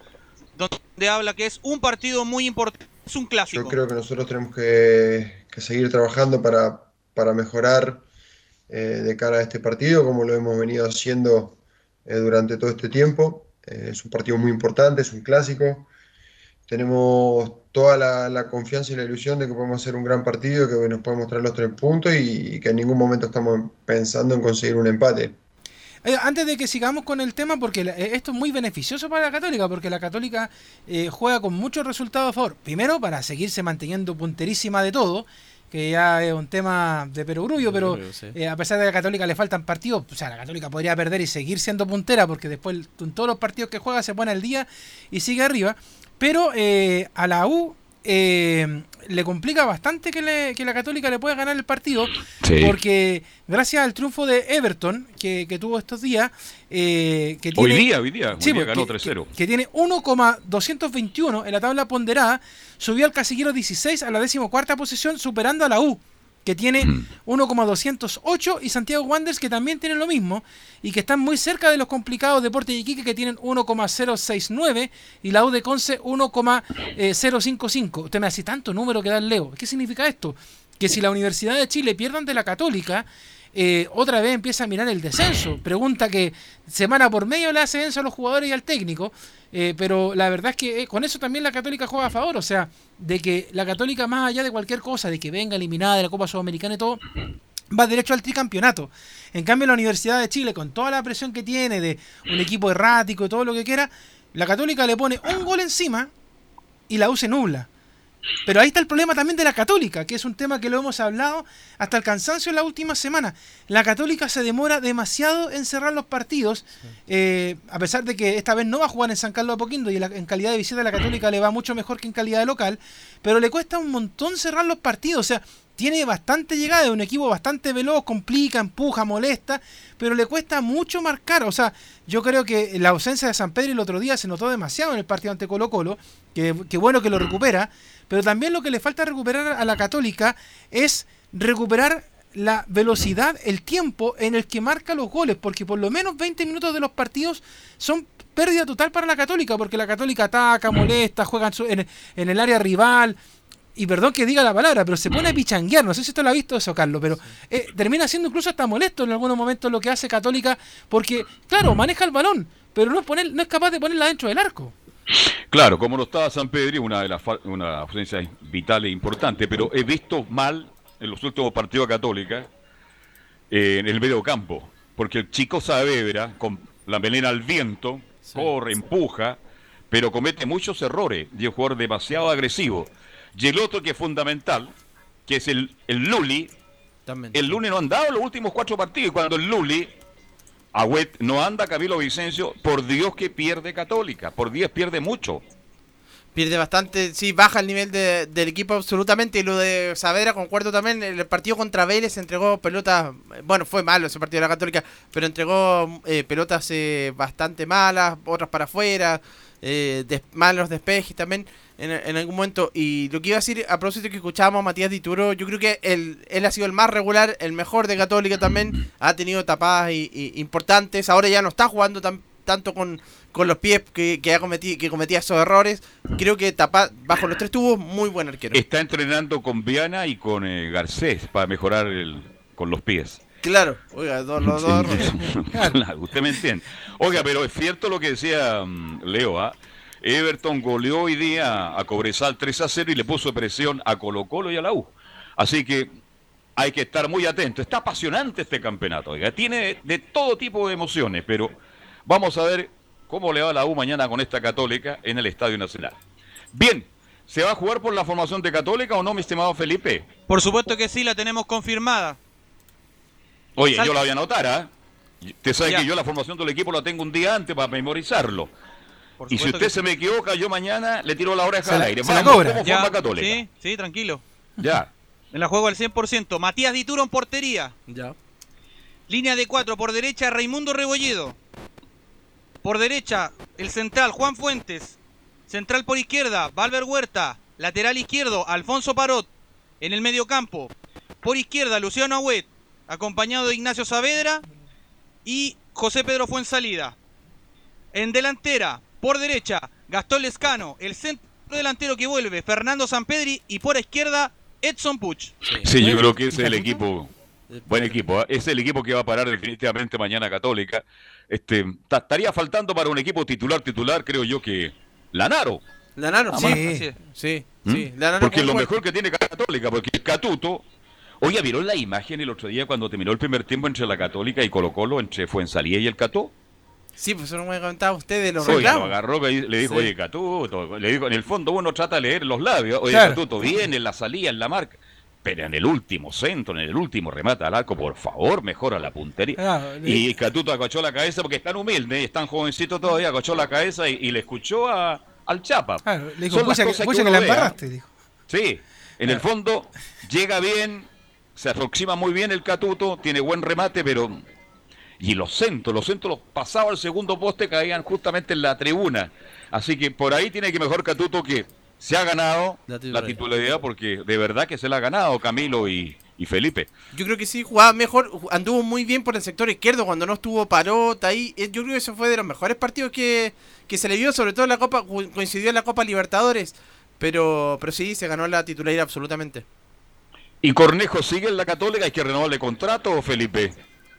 donde habla que es un partido muy importante, es un clásico. Yo creo que nosotros tenemos que, que seguir trabajando para, para mejorar eh, de cara a este partido, como lo hemos venido haciendo eh, durante todo este tiempo. Eh, es un partido muy importante, es un clásico. Tenemos toda la, la confianza y la ilusión de que podemos hacer un gran partido, que nos podemos traer los tres puntos y, y que en ningún momento estamos pensando en conseguir un empate. Eh, Antes de que sigamos con el tema, porque eh, esto es muy beneficioso para la Católica, porque la Católica eh, juega con muchos resultados a favor. Primero, para seguirse manteniendo punterísima de todo, que ya es un tema de perogrullo, pero sí. eh, a pesar de que a la Católica le faltan partidos, o sea, la Católica podría perder y seguir siendo puntera, porque después en todos los partidos que juega se pone al día y sigue arriba. Pero eh, a la U eh, le complica bastante que, le- que la Católica le pueda ganar el partido, Sí. porque gracias al triunfo de Everton que, que tuvo estos días, eh, que Hoy tiene, día, hoy día, hoy Sí, día pues, ganó que- 3-0. que tiene 1,221 en la tabla ponderada, subió al casillero 16 a la decimocuarta posición, superando a la U, que tiene 1,208, y Santiago Wanderers, que también tiene lo mismo, y que están muy cerca de los complicados Deportes de Iquique, que tienen 1,069, y la U de Conce 1,055. Usted me hace tanto número que da el Leo. ¿Qué significa esto? Que si la Universidad de Chile pierde ante la Católica, eh, otra vez empieza a mirar el descenso. Pregunta que semana por medio le hace descenso a los jugadores y al técnico, eh, pero la verdad es que eh, con eso también la Católica juega a favor, o sea, de que la Católica más allá de cualquier cosa, de que venga eliminada de la Copa Sudamericana y todo, va derecho al tricampeonato. En cambio, la Universidad de Chile, con toda la presión que tiene de un equipo errático y todo lo que quiera, la Católica le pone un gol encima y la U se nubla. Pero ahí está el problema también de la Católica, que es un tema que lo hemos hablado hasta el cansancio en la última semana. La Católica se demora demasiado en cerrar los partidos, eh, a pesar de que esta vez no va a jugar en San Carlos Apoquindo y la- en calidad de visita la Católica le va mucho mejor que en calidad de local, pero le cuesta un montón cerrar los partidos. O sea, tiene bastante llegada, es un equipo bastante veloz, complica, empuja, molesta, pero le cuesta mucho marcar. O sea, yo creo que la ausencia de San Pedro el otro día se notó demasiado en el partido ante Colo Colo, que bueno que lo recupera, pero también lo que le falta recuperar a la Católica es recuperar la velocidad, el tiempo en el que marca los goles, porque por lo menos 20 minutos de los partidos son pérdida total para la Católica, porque la Católica ataca, molesta, juega en, en el área rival, y perdón que diga la palabra, pero se pone a pichanguear, no sé si usted lo ha visto eso, Carlos, pero eh, termina siendo incluso hasta molesto en algunos momentos lo que hace Católica, porque, claro, maneja el balón, pero no es, poner, no es capaz de ponerla dentro del arco. Claro, como no estaba San Pedro, una de las una ausencia vital e importante, pero he visto mal en los últimos partidos Católica eh, en el medio campo, porque el chico Saavedra, con la melena al viento, corre, empuja, pero comete muchos errores y es un jugador demasiado agresivo. Y el otro que es fundamental, que es el, el Luli, el Luli no ha andado los últimos cuatro partidos, y cuando el Luli Agüet no anda Camilo Vicencio, por Dios que pierde Católica, por Dios pierde mucho. Pierde bastante, sí, baja el nivel de- del equipo absolutamente. Y lo de Saavedra, concuerdo también. El partido contra Vélez entregó pelotas. Bueno, fue malo ese partido de la Católica, pero entregó eh, pelotas eh, bastante malas, otras para afuera, eh, des- malos despejes también en, en algún momento. Y lo que iba a decir, a propósito que escuchábamos a Matías Dituro, yo creo que él, él ha sido el más regular, el mejor de Católica también. Ha tenido tapadas y- y importantes. Ahora ya no está jugando tan, tanto con, con los pies que, que, ha cometido, que cometía esos errores. Creo que tapa, bajo los tres tubos, muy buen arquero. Está entrenando con Viana y con eh, Garcés para mejorar el, con los pies. Claro, oiga, dos, los dos. Claro, usted me entiende. Oiga, pero es cierto lo que decía mm, Leo, ¿ah? Everton goleó hoy día a Cobresal 3 a 0 y le puso presión a Colo Colo y a la U. Así que hay que estar muy atento. Está apasionante este campeonato, oiga. Tiene de todo tipo de emociones, pero vamos a ver cómo le va a la U mañana con esta Católica en el Estadio Nacional. Bien, ¿se va a jugar por la formación de Católica o no, mi estimado Felipe? Por supuesto que sí, la tenemos confirmada. Oye, yo la voy a anotar, ¿ah? Usted sabe Ya. que yo la formación del equipo la tengo un día antes para memorizarlo. Por Y si usted se sí. me equivoca, yo mañana le tiro la oreja Se al la- aire. se la cobra. Sí, sí, tranquilo. Ya. Me la juego al 100%. Matías Dituro en portería. Ya. Línea de cuatro. Por derecha, Raimundo Rebolledo. Por derecha, el central, Juan Fuentes. Central por izquierda, Valver Huerta. Lateral izquierdo, Alfonso Parot. En el medio campo. Por izquierda, Luciano Agüet. Acompañado de Ignacio Saavedra. Y José Pedro Fuensalida. En delantera, por derecha, Gastón Lescano. El centro delantero que vuelve, Fernando Sampedri. Y por izquierda, Edson Puch. Sí, yo creo que ese es el equipo, buen equipo, ¿ah? es el equipo que va a parar definitivamente mañana Católica. Este, ta- estaría faltando para un equipo titular, titular, creo yo que Lanaro. Lanaro, Ah, sí, sí, sí, ¿Mm? sí. Lanaro Porque lo mejor que tiene Católica, porque el Catuto. Oye, ¿vieron la imagen el otro día cuando terminó el primer tiempo entre la Católica y Colo Colo, entre Fuensalía y el Cató? Sí, pues eso no me comentaba usted de los lo reclamos. agarró y le dijo, Sí. oye, Catuto, le dijo, en el fondo uno trata de leer los labios, oye, Claro. Catuto, viene en la salida, en la marca, pero en el último centro, en el último remate al arco, por favor, mejora la puntería. Ah, y Catuto agachó la cabeza porque es tan humilde, es tan jovencito todavía, agachó la cabeza y, y le escuchó a, al Chapa. Claro, le dijo, Son las "Pucha que- que uno la embarraste", dijo. Sí, en el fondo llega bien, se aproxima muy bien el Catuto, tiene buen remate, pero... Y los centros, los centros los pasaba al segundo poste, caían justamente en la tribuna. Así que por ahí tiene que mejor Catuto que se ha ganado La la titularidad. porque de verdad que se la ha ganado Camilo y, y Felipe. Yo creo que sí, jugaba mejor, anduvo muy bien por el sector izquierdo cuando no estuvo Parota ahí. Eh, Yo creo que eso fue de los mejores partidos que, que se le vio, sobre todo en la Copa, coincidió en la Copa Libertadores. Pero, pero sí, se ganó la titularidad absolutamente. ¿Y Cornejo sigue en la Católica? ¿Hay que renovarle contrato, Felipe?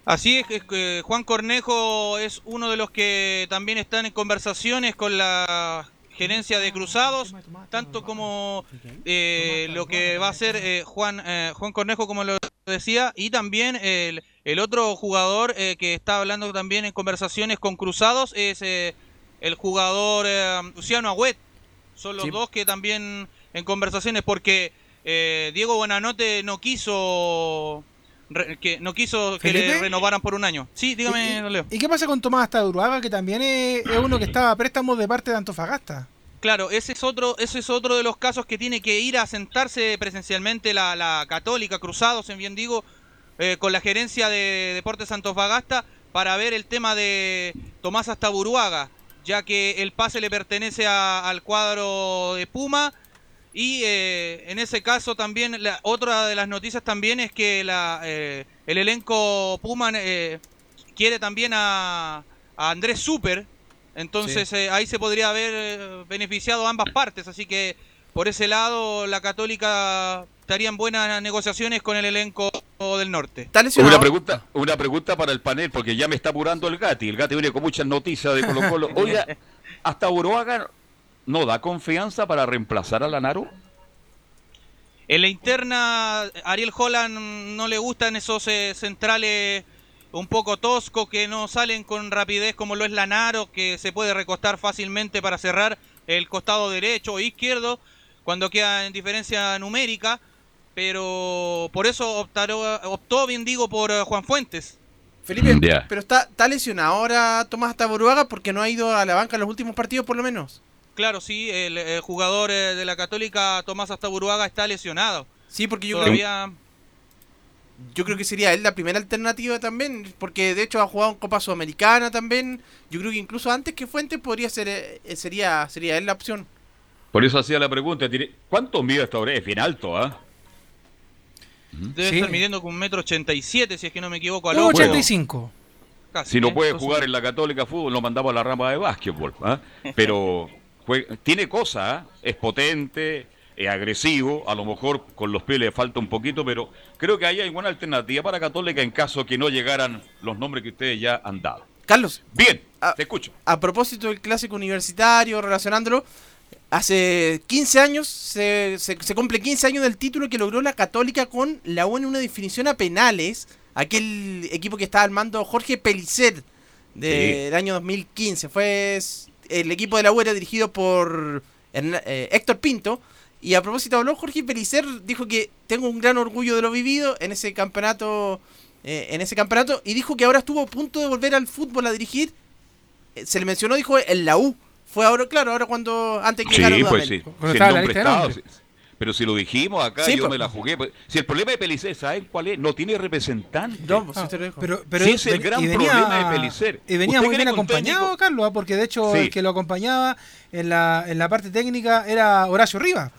Así es, que Juan Cornejo es uno de los que también están en conversaciones con la gerencia de Cruzados, tanto como eh, lo que va a hacer eh, Juan eh, Juan Cornejo, como lo decía, y también el, el otro jugador eh, que está hablando también en conversaciones con Cruzados es eh, el jugador Luciano Agüet. Son los Sí. dos que también en conversaciones, porque eh, Diego Buenanote no quiso re- que no quiso que le renovaran por un año. Sí, dígame, ¿Y- don Leo. ¿Y qué pasa con Tomás Taduruaga, que también es, es uno que estaba a préstamo de parte de Antofagasta? Claro, ese es otro, ese es otro de los casos que tiene que ir a sentarse presencialmente la, la Católica, Cruzados, en bien digo, eh, con la gerencia de Deportes Antofagasta para ver el tema de Tomás Astaburuaga, ya que el pase le pertenece a- al cuadro de Puma y eh, en ese caso también la, otra de las noticias también es que la, eh, el elenco Puma eh, quiere también a, a Andrés Super, entonces eh, ahí se podría haber eh, beneficiado ambas partes, así que por ese lado la Católica estaría en buenas negociaciones con el elenco del norte. Una pregunta, una pregunta para el panel, porque ya me está apurando el Gati. El Gati viene con muchas noticias de Colo Colo. Oiga, hasta Uruaga no da confianza para reemplazar a Lanaro. En la interna, Ariel Holland no le gustan esos eh, centrales un poco toscos que no salen con rapidez como lo es Lanaro, que se puede recostar fácilmente para cerrar el costado derecho o izquierdo cuando queda en diferencia numérica. Pero por eso optaró- optó, bien digo, por eh, Juan Fuentes. Felipe, pero está, está lesionado ahora Tomás Taboruaga porque no ha ido a la banca en los últimos partidos por lo menos. Claro, sí, el, eh, jugador eh, de la Católica, Tomás Astaburuaga, está lesionado. Sí, porque yo Todavía... Yo creo que sería él la primera alternativa también, porque de hecho ha jugado en Copa Sudamericana también. Yo creo que incluso antes que Fuentes podría ser eh, sería sería él la opción. Por eso hacía la pregunta. ¿Cuánto mide esta hora? Es bien alto, ¿ah? Debe Sí. estar midiendo con un metro ochenta y siete, si es que no me equivoco. al Un ojo. 85. Casi, Si no ¿eh? puede jugar en la Católica Fútbol, lo mandamos a la rama de básquetbol. ¿ah? Pero tiene cosas, ¿ah? es potente, es agresivo. A lo mejor con los pies le falta un poquito, pero creo que ahí hay buena alternativa para Católica en caso que no llegaran los nombres que ustedes ya han dado. Carlos. Bien, a, te escucho. A propósito del clásico universitario, relacionándolo, hace 15 años, se, se, se cumple 15 años del título que logró la Católica con la U en una definición a penales. Aquel equipo que estaba armando Jorge Pelicer del año 2015. Fue el equipo de la U era dirigido por eh, Héctor Pinto. Y a propósito habló Jorge Pelicer, dijo que tengo un gran orgullo de lo vivido en ese campeonato, eh, en ese campeonato, y dijo que ahora estuvo a punto de volver al fútbol a dirigir. Eh, Se le mencionó, dijo, en la U. Fue ahora, claro, ahora cuando antes que Sí, pues sí. Si- pero si lo dijimos acá, Sí, yo me la jugué. pues, Si el problema de Pelicer, ¿saben cuál es? No tiene representante. No, pues, Ah, te lo dijo. pero, pero Sí, es el gran y venía- problema de Pellicer. Y venía ¿Usted muy bien acompañado, técnico- Carlos, ah, porque de hecho Sí. el que lo acompañaba en la, en la parte técnica era Horacio Rivas.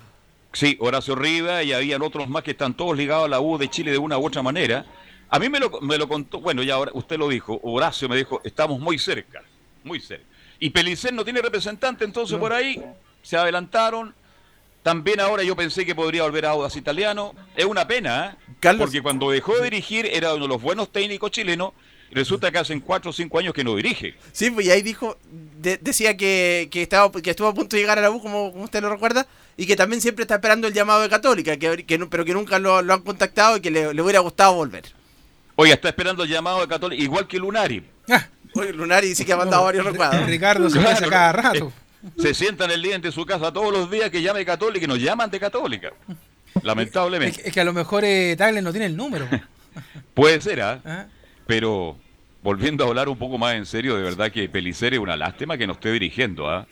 Sí, Horacio Rivas y habían otros más que están todos ligados a la U de Chile de una u otra manera. A mí me lo, me lo contó, bueno, ya ahora usted lo dijo, Horacio me dijo, estamos muy cerca, muy cerca. Y Pelicer no tiene representante, entonces por ahí se adelantaron. También ahora yo pensé que podría volver a Audas Italiano. Es una pena, ¿eh? porque cuando dejó de dirigir era uno de los buenos técnicos chilenos. Resulta que hacen cuatro o cinco años que no dirige. Sí, pues y ahí dijo, de- decía que, que, estaba, que estuvo a punto de llegar a la U, como, como usted lo recuerda, y que también siempre está esperando el llamado de Católica, que, que no- pero que nunca lo, lo han contactado y que le, le hubiera gustado volver. Oiga, está esperando el llamado de Católica, igual que Lunari. Oye, Lunari sí que ha mandado varios recuadros. Ricardo se pasa cada rato. Se sientan el día en su casa todos los días que llame Católica y nos llaman de Católica. Lamentablemente. Es, es que a lo mejor eh, Tagle no tiene el número. Puede ser, ¿ah? Ah. Pero volviendo a hablar un poco más en serio, de verdad que Pelicer es una lástima que no esté dirigiendo, ¿ah?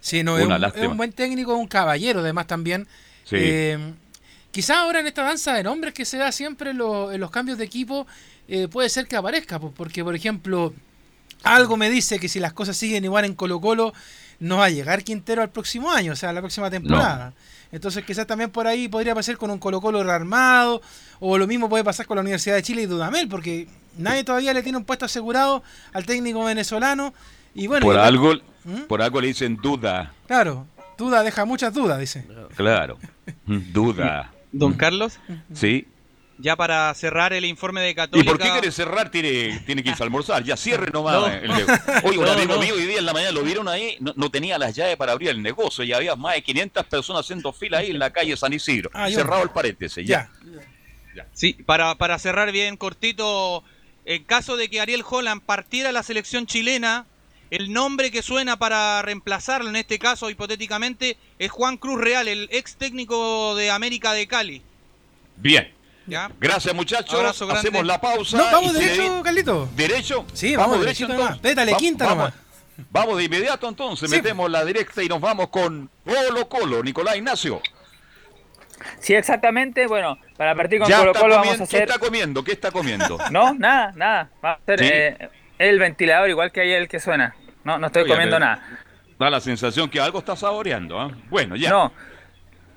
Sí, no, es Una un, es un buen técnico, un caballero además también. Sí. Eh, quizás ahora en esta danza de nombres que se da siempre en, lo- en los cambios de equipo, eh, puede ser que aparezca, porque por ejemplo, algo me dice que si las cosas siguen igual en Colo Colo, no va a llegar Quintero al próximo año, o sea, la próxima temporada. Entonces quizás también por ahí podría pasar con un Colo Colo rearmado, o lo mismo puede pasar con la Universidad de Chile y Dudamel, porque nadie todavía le tiene un puesto asegurado al técnico venezolano. Y bueno, por y- algo, ¿Mm? por algo le dicen duda. Claro, duda deja muchas dudas, dice. Claro. Duda. Don Carlos, Sí. Ya para cerrar el informe de ¿Y Católica. por qué quiere cerrar? Tiene, tiene que irse a almorzar. Ya cierre nomás. No. el Oye, un No, amigo no. mío hoy día en la mañana lo vieron ahí, no, no tenía las llaves para abrir el negocio y había más de 500 personas haciendo fila ahí en la calle San Isidro. Ah, yo- Cerrado el paréntesis. Ya. Sí, para, para cerrar bien cortito, en caso de que Ariel Holland partiera a la selección chilena, el nombre que suena para reemplazarlo, en este caso hipotéticamente, es Juan Cruz Real, el ex técnico de América de Cali. Bien. ¿Ya? Gracias, muchachos. Abrazo grande. Hacemos la pausa. No, vamos derecho, Carlito. ¿Derecho? Sí, vamos derechito nomás. Pétale Va- quinta vamos, nomás. Vamos de inmediato entonces, Sí. metemos la directa y nos vamos con Colo Colo, Nicolás Ignacio. Sí, exactamente. Bueno, para partir con Ya Colo Colo vamos a hacer... ¿Qué está comiendo? ¿Qué está comiendo? No, nada, nada. Va a ser ¿Sí? eh, el ventilador igual que ayer el que suena. No, no estoy Oye, comiendo nada. Da la sensación que algo está saboreando. ¿ah? Bueno, ya. No.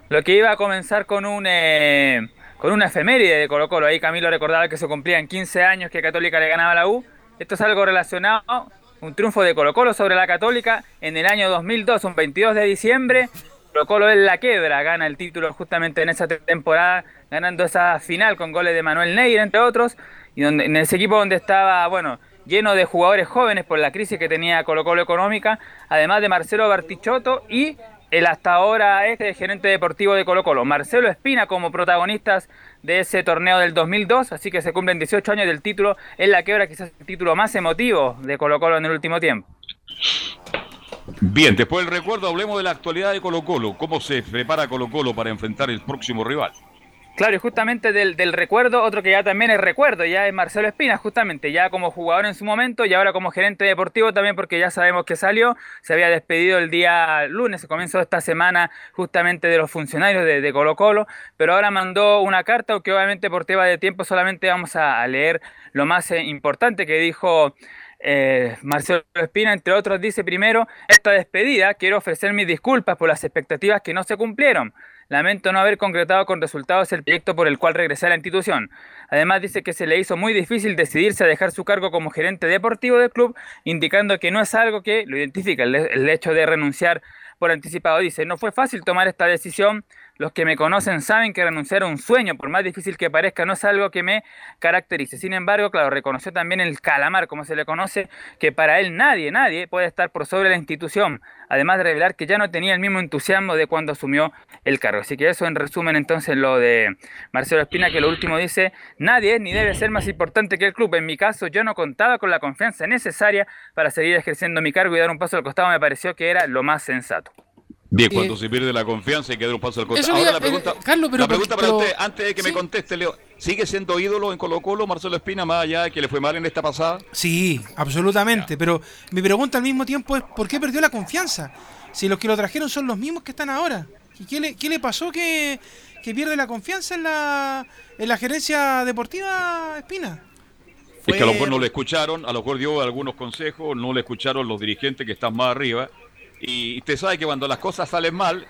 Lo que iba a comenzar con un eh, con una efeméride de Colo Colo. Ahí Camilo recordaba que se cumplían 15 años que Católica le ganaba a la U. Esto es algo relacionado, un triunfo de Colo Colo sobre la Católica en el año 2002, un 22 de diciembre. Colo Colo en la quebra, gana el título justamente en esa temporada, ganando esa final con goles de Manuel Neira, entre otros, y donde, en ese equipo donde estaba, bueno, lleno de jugadores jóvenes por la crisis que tenía Colo Colo económica, además de Marcelo Bartichotto y el hasta ahora ex gerente deportivo de Colo Colo, Marcelo Espina, como protagonistas de ese torneo del 2002, así que se cumplen 18 años del título, en la quebra quizás el título más emotivo de Colo Colo en el último tiempo. Bien, después del recuerdo hablemos de la actualidad de Colo Colo. ¿Cómo se prepara Colo Colo para enfrentar el próximo rival? Claro, y justamente del, recuerdo, otro que ya también es recuerdo, ya es Marcelo Espina, justamente, ya como jugador en su momento y ahora como gerente deportivo también porque ya sabemos que salió, se había despedido el día lunes, comienzo de esta semana justamente de los funcionarios de, de Colo Colo, pero ahora mandó una carta, aunque obviamente por tema de tiempo solamente vamos a, a leer lo más eh, importante que dijo eh, Marcelo Espina, entre otros, dice primero, esta despedida quiero ofrecer mis disculpas por las expectativas que no se cumplieron. Lamento no haber concretado con resultados el proyecto por el cual regresé a la institución. Además dice que se le hizo muy difícil decidirse a dejar su cargo como gerente deportivo del club, indicando que no es algo que lo identifica el, el hecho de renunciar por anticipado. Dice, no fue fácil tomar esta decisión. Los que me conocen saben que renunciar a un sueño, por más difícil que parezca, no es algo que me caracterice. Sin embargo, claro, reconoció también el calamar, como se le conoce, que para él nadie, nadie puede estar por sobre la institución. Además de revelar que ya no tenía el mismo entusiasmo de cuando asumió el cargo. Así que eso en resumen entonces lo de Marcelo Espina, que lo último dice, nadie es ni debe ser más importante que el club. En mi caso, yo no contaba con la confianza necesaria para seguir ejerciendo mi cargo y dar un paso al costado me pareció que era lo más sensato. Bien, cuando se pierde la confianza hay que dar un paso al costado. Ahora la pregunta, eh, Carlos, pero- la pregunta para usted, antes de que me conteste, Leo, ¿sigue siendo ídolo en Colo Colo Marcelo Espina, más allá de que le fue mal en esta pasada? Sí, absolutamente. Pero mi pregunta al mismo tiempo es: ¿por qué perdió la confianza? Si los que lo trajeron son los mismos que están ahora. ¿Y qué le, qué le pasó que, que pierde la confianza en la, en la gerencia deportiva, Espina? Es que a lo mejor no le escucharon, a lo mejor dio algunos consejos, no le escucharon los dirigentes que están más arriba. Y usted sabe que cuando las cosas salen mal,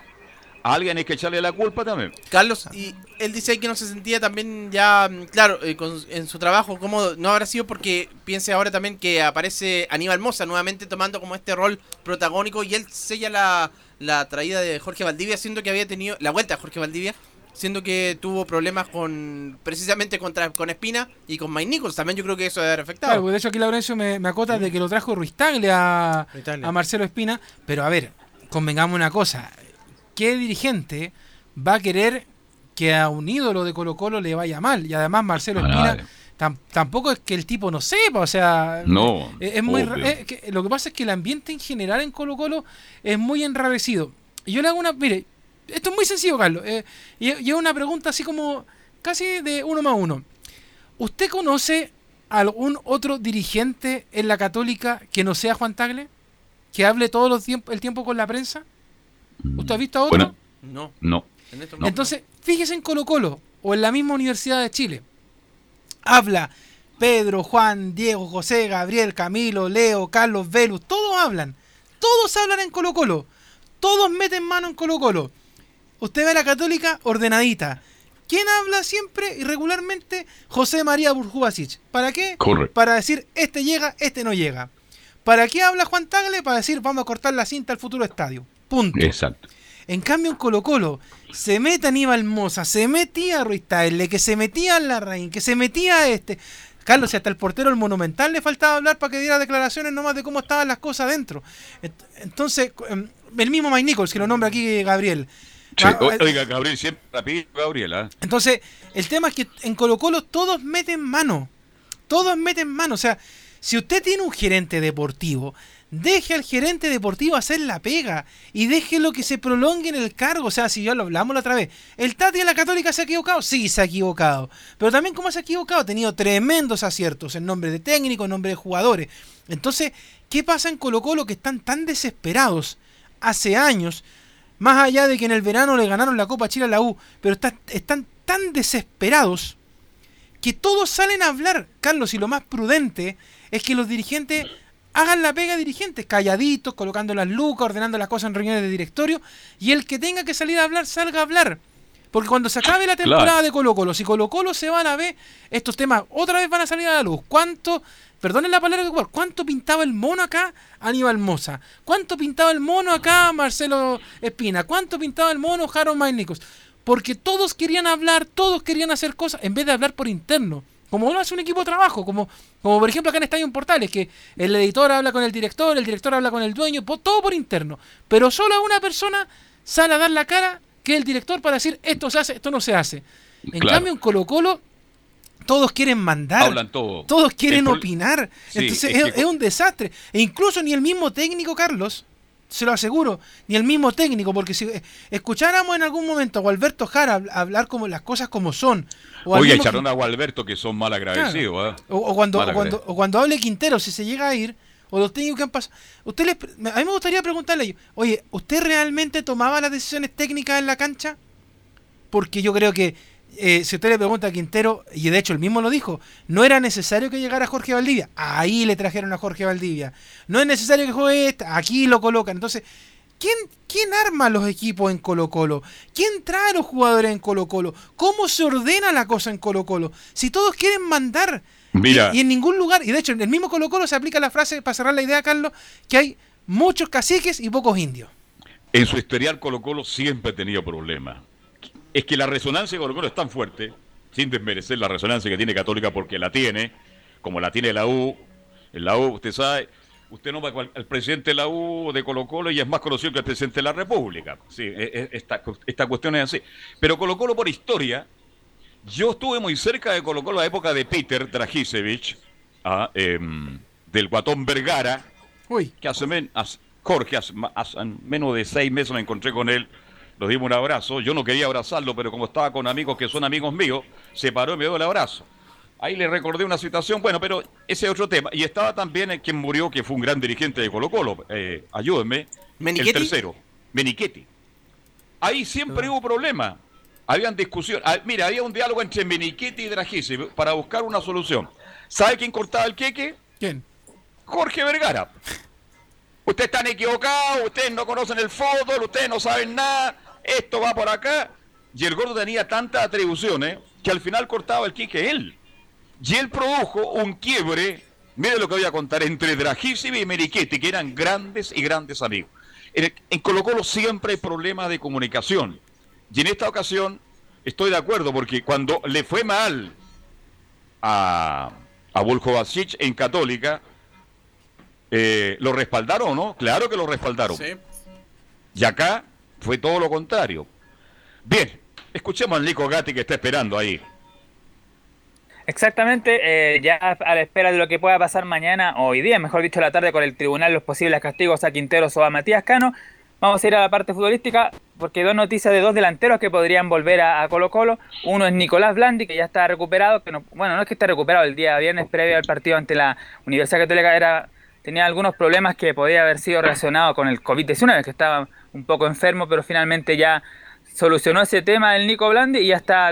a alguien hay que echarle la culpa también. Carlos, y él dice ahí que no se sentía también ya, mm, claro, eh, con- en su trabajo cómodo. No habrá sido porque piense ahora también que aparece Aníbal Moza nuevamente tomando como este rol protagónico y él sella la, la traída de Jorge Valdivia, siendo que había tenido la vuelta de Jorge Valdivia, siendo que tuvo problemas con precisamente contra, con Espina y con Mike Nichols. También yo creo que eso debe haber afectado. Claro, de hecho aquí Laurencio me, me acota de que lo trajo Ruiz Tagle a, Marcelo Espina. Pero a ver, convengamos una cosa. ¿Qué dirigente va a querer que a un ídolo de Colo Colo le vaya mal? Y además Marcelo A Espina nadie. tam- tampoco es que el tipo no sepa, o sea... No, Es, es muy... es que lo que pasa es que el ambiente en general en Colo Colo es muy enrarecido. Y yo le hago una... Mire, esto es muy sencillo, Carlos. eh, y, y es una pregunta así como casi de uno más uno. ¿Usted conoce algún otro dirigente en la Católica que no sea Juan Tagle? ¿Que hable todo los tiemp- el tiempo con la prensa? ¿Usted ha visto a otro? Bueno, No. no. Entonces, fíjese en Colo Colo o en la misma Universidad de Chile. Habla Pedro, Juan, Diego, José, Gabriel, Camilo, Leo, Carlos, Velus, todos hablan. Todos hablan en Colo Colo. Todos meten mano en Colo Colo. Usted ve a la católica ordenadita. ¿Quién habla siempre y regularmente? José María Burjubasic. ¿Para qué? Correcto. Para decir, este llega, este no llega. ¿Para qué habla Juan Tagle? Para decir, vamos a cortar la cinta al futuro estadio. Punto. Exacto. En cambio, en Colo Colo, se mete Aníbal Moza, se metía Ruiz Tagle, que se metía Larraín, que se metía este. Carlos, si hasta el portero del Monumental le faltaba hablar para que diera declaraciones nomás de cómo estaban las cosas dentro. Ent- Entonces, em, el mismo Mike Nichols, que lo nombra aquí Gabriel. Sí, eh, Oiga, Gabriel, siempre rápido, Gabriela. entonces, el tema es que en Colo Colo todos meten mano. Todos meten mano. O sea, si usted tiene un gerente deportivo, deje al gerente deportivo hacer la pega y déjelo que se prolongue en el cargo. O sea, si ya lo hablamos la otra vez, ¿el Tati de la Católica se ha equivocado? Sí, se ha equivocado. Pero también, ¿cómo se ha equivocado? Ha tenido tremendos aciertos en nombre de técnicos, en nombre de jugadores. Entonces, ¿qué pasa en Colo Colo que están tan desesperados hace años? Más allá de que en el verano le ganaron la Copa Chile a la U, pero está- están tan desesperados que todos salen a hablar, Carlos, y lo más prudente es que los dirigentes hagan la pega de dirigentes, calladitos, colocando las lucas, ordenando las cosas en reuniones de directorio, y el que tenga que salir a hablar, salga a hablar. Porque cuando se acabe la temporada Claro. de Colo Colo, si Colo Colo se van a ver, estos temas otra vez van a salir a la luz. ¿Cuánto, perdonen la palabra que ocupar, cuánto pintaba el mono acá Aníbal Moza? ¿Cuánto pintaba el mono acá Marcelo Espina? ¿Cuánto pintaba el mono Harold Mainicos? Porque todos querían hablar, todos querían hacer cosas, en vez de hablar por interno. Como lo hace un equipo de trabajo, como, como por ejemplo acá en Estadio Portales, que el editor habla con el director, el director habla con el dueño, todo por interno. Pero solo una persona sale a dar la cara, que es el director, para decir esto se hace, esto no se hace. En Claro. cambio, en Colo Colo, todos quieren mandar. Hablan todo. Todos quieren opinar. Sí, Entonces es es, que- es un desastre. E incluso ni el mismo técnico, Carlos, se lo aseguro, ni el mismo técnico, porque si eh, escucháramos en algún momento a Gualberto Jara hab- hablar como las cosas como son, o, Oye, mismo echaron a Gualberto que son mal agradecidos. Claro. ¿ah? o, o cuando, Mal o cuando, o cuando hable Quintero, si se llega a ir, o los técnicos que han pasado. Usted les, a mí me gustaría preguntarle a ellos, oye, ¿usted realmente tomaba las decisiones técnicas en la cancha? Porque yo creo que eh, si usted le pregunta a Quintero, y de hecho él mismo lo dijo, no era necesario que llegara Jorge Valdivia. Ahí le trajeron a Jorge Valdivia. No es necesario que juegue esta, aquí lo colocan. Entonces, ¿quién, ¿quién arma los equipos en Colo Colo? ¿Quién trae a los jugadores en Colo Colo? ¿Cómo se ordena la cosa en Colo Colo? Si todos quieren mandar Mira. y, y en ningún lugar, y de hecho en el mismo Colo Colo se aplica la frase, para cerrar la idea, Carlos, que hay muchos caciques y pocos indios. En su historial Colo Colo siempre ha tenido problemas. Es que la resonancia de Colo Colo es tan fuerte, sin desmerecer la resonancia que tiene Católica porque la tiene, como la tiene la U. En la U, usted sabe, usted no va al presidente de la U de Colo Colo y es más conocido que el presidente de la República. Sí, e- e- esta, esta cuestión es así. Pero Colo Colo por historia, yo estuve muy cerca de Colo Colo a la época de Peter Dragisevich, ah, em, del Guatón Vergara, que hace, men- hace- Jorge, hace menos de seis meses me encontré con él, nos dimos un abrazo, yo no quería abrazarlo, pero como estaba con amigos que son amigos míos, se paró y me dio el abrazo. Ahí le recordé una situación, bueno, pero ese es otro tema. Y estaba también el quien murió, que fue un gran dirigente de Colo Colo, eh, ayúdenme, ¿Menichetti? el tercero, Menichetti. Ahí siempre hubo problemas. Habían discusión. Ah, mira, había un diálogo entre Menichetti y Dragisi para buscar una solución. ¿Sabe quién cortaba el queque? ¿Quién? Jorge Vergara. Ustedes están equivocados, ustedes no conocen el fútbol, ustedes no saben nada, esto va por acá. Y el gordo tenía tantas atribuciones que al final cortaba el queque él. Y él produjo un quiebre, mire lo que voy a contar, entre Dragísimo y Merichetti, que eran grandes y grandes amigos. En, Colo Colo siempre hay problemas de comunicación. Y en esta ocasión estoy de acuerdo, porque cuando le fue mal a, a Volkovacic en Católica, eh, ¿lo respaldaron o no? Claro que lo respaldaron. Y acá fue todo lo contrario. Bien, escuchemos al Nico Gatti que está esperando ahí. Exactamente, eh, ya a la espera de lo que pueda pasar mañana, o hoy día, mejor dicho, la tarde, con el tribunal, los posibles castigos a Quinteros o a Matías Cano. Vamos a ir a la parte futbolística, porque dos noticias de dos delanteros que podrían volver a, a Colo Colo. Uno es Nicolás Blandi, que ya está recuperado, que no, bueno, no es que esté recuperado, el día viernes previo al partido ante la Universidad Católica era, tenía algunos problemas que podía haber sido relacionados con el COVID-19, que estaba un poco enfermo, pero finalmente ya solucionó ese tema el Nico Blandi y ya está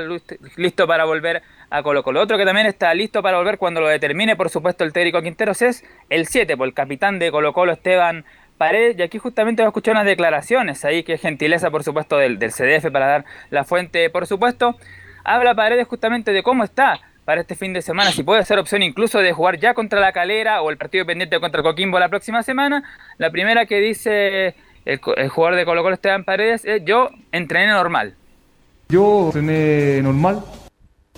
listo para volver a Colo Colo. Otro que también está listo para volver cuando lo determine, por supuesto, el técnico Quinteros es el 7, por el capitán de Colo Colo, Esteban Paredes. Y aquí justamente voy a escuchar unas declaraciones ahí, que gentileza, por supuesto, del, del CDF para dar la fuente, por supuesto. Habla Paredes justamente de cómo está para este fin de semana, si puede ser opción incluso de jugar ya contra la Calera o el partido pendiente contra Coquimbo la próxima semana. La primera que dice el, jugador de Colo Colo Esteban Paredes es yo entrené normal. Yo entrené normal,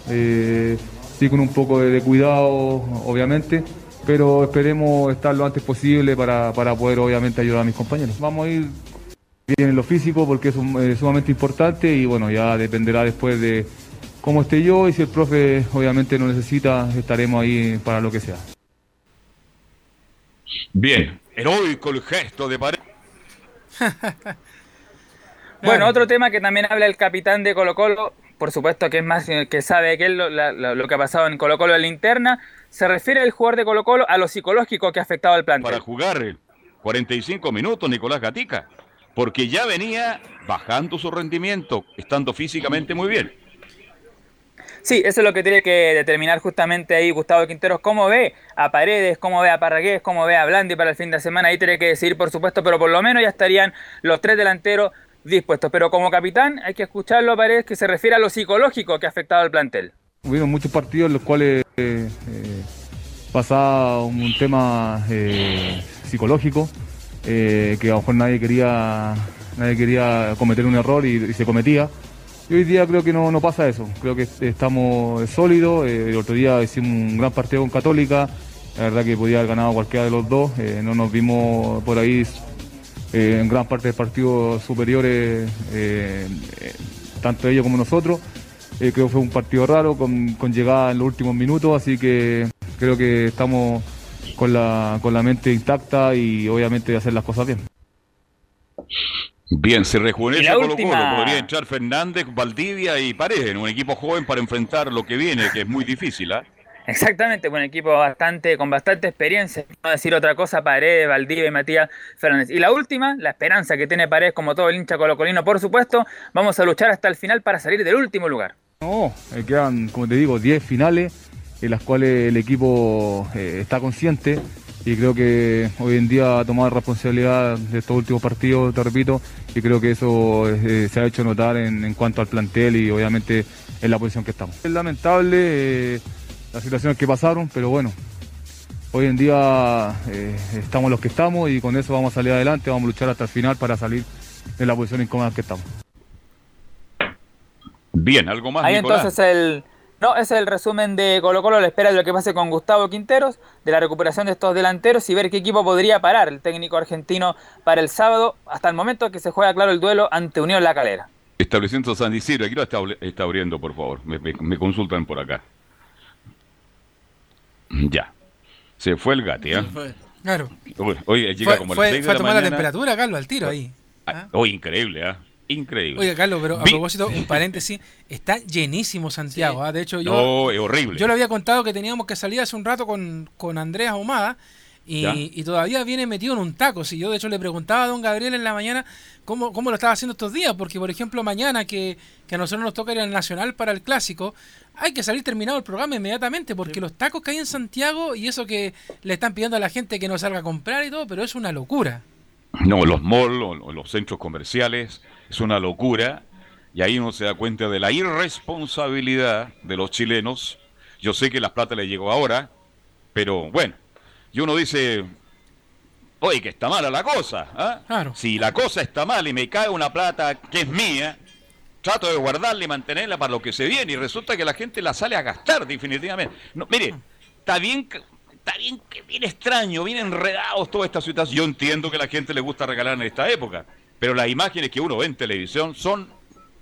eh, sí con un poco de, cuidado obviamente, pero esperemos estar lo antes posible para, poder obviamente ayudar a mis compañeros. Vamos a ir bien en lo físico porque es sumamente importante y bueno, ya dependerá después de como esté yo y si el profe obviamente no necesita, estaremos ahí para lo que sea. Bien, heroico el gesto de pared. bueno, otro tema que también habla el capitán de Colo Colo, por supuesto que es más que sabe que lo, lo, que ha pasado en Colo Colo en la interna, se refiere el jugador de Colo Colo a lo psicológico que ha afectado al plantel. Para jugar 45 minutos Nicolás Gatica, porque ya venía bajando su rendimiento, estando físicamente muy bien. Sí, eso es lo que tiene que determinar justamente ahí Gustavo Quinteros, cómo ve a Paredes, cómo ve a Parragués, cómo ve a Blandi para el fin de semana, ahí tiene que decidir por supuesto, pero por lo menos ya estarían los tres delanteros dispuestos. Pero como capitán hay que escucharlo a Paredes que se refiere a lo psicológico que ha afectado al plantel. Hubieron muchos partidos en los cuales eh, eh, pasaba un tema eh, psicológico, que a lo mejor nadie quería, nadie quería cometer un error y se cometía. Y hoy día creo que no, no pasa eso, creo que estamos sólidos, eh, el otro día hicimos un gran partido con Católica, la verdad que podía haber ganado cualquiera de los dos, eh, no nos vimos por ahí eh, en gran parte de partidos superiores, tanto ellos como nosotros, creo que fue un partido raro con, con llegada en los últimos minutos, así que creo que estamos con la, con la mente intacta y obviamente de hacer las cosas bien. Bien, se rejuvenece Colo Colo. Podría echar Fernández, Valdivia y Paredes en un equipo joven para enfrentar lo que viene, que es muy difícil. ¿ah? Exactamente, un equipo bastante, con bastante experiencia. No decir otra cosa, Paredes, Valdivia y Matías Fernández. Y la última, la esperanza que tiene Paredes, como todo el hincha colocolino, por supuesto. Vamos a luchar hasta el final para salir del último lugar. No, eh, quedan, como te digo, 10 finales en las cuales el equipo eh, está consciente y creo que hoy en día ha tomado responsabilidad de estos últimos partidos, te repito, y creo que eso eh, se ha hecho notar en, cuanto al plantel y obviamente en la posición que estamos. Es lamentable eh, las situaciones que pasaron, pero bueno, hoy en día eh, estamos los que estamos y con eso vamos a salir adelante, vamos a luchar hasta el final para salir de la posición incómoda que estamos. Bien, algo más. Ahí entonces el no, ese es el resumen de Colo Colo, la espera de lo que pase con Gustavo Quinteros, de la recuperación de estos delanteros y ver qué equipo podría parar el técnico argentino para el sábado, hasta el momento que se juega claro el duelo ante Unión La Calera. Establecimiento San Isidro, aquí lo está, está abriendo, por favor, me, consultan por acá. Ya, se fue el gati, ¿eh? Claro. Oye, llega como fue, fue a tomar la temperatura, Carlos, al tiro ahí. Ah, ¿Ah? increíble, ¿ah? Increíble. Oye, Carlos, pero a propósito, un paréntesis, está llenísimo Santiago. ¿ah? De hecho, yo. No, es horrible. Yo le había contado que teníamos que salir hace un rato con, con Andrés Ahumada. Y, todavía viene metido en un taco. Si yo, de hecho, le preguntaba a don Gabriel en la mañana cómo, cómo lo estaba haciendo estos días. Porque, por ejemplo, mañana que, que a nosotros nos toca ir al Nacional para el Clásico, hay que salir terminado el programa inmediatamente. Porque los tacos que hay en Santiago y eso que le están pidiendo a la gente que no salga a comprar y todo, pero es una locura. No, los malls, los centros comerciales es una locura y ahí uno se da cuenta de la irresponsabilidad de los chilenos. Yo sé que la plata le llegó ahora, pero bueno, y uno dice, oye, que está mala la cosa. ¿ah? Si la cosa está mal y me cae una plata que es mía, trato de guardarla y mantenerla para lo que se viene y resulta que la gente la sale a gastar definitivamente. No, mire, está bien está bien, bien extraño, bien enredados toda esta situación. Yo entiendo que a la gente le gusta regalar en esta época, pero las imágenes que uno ve en televisión son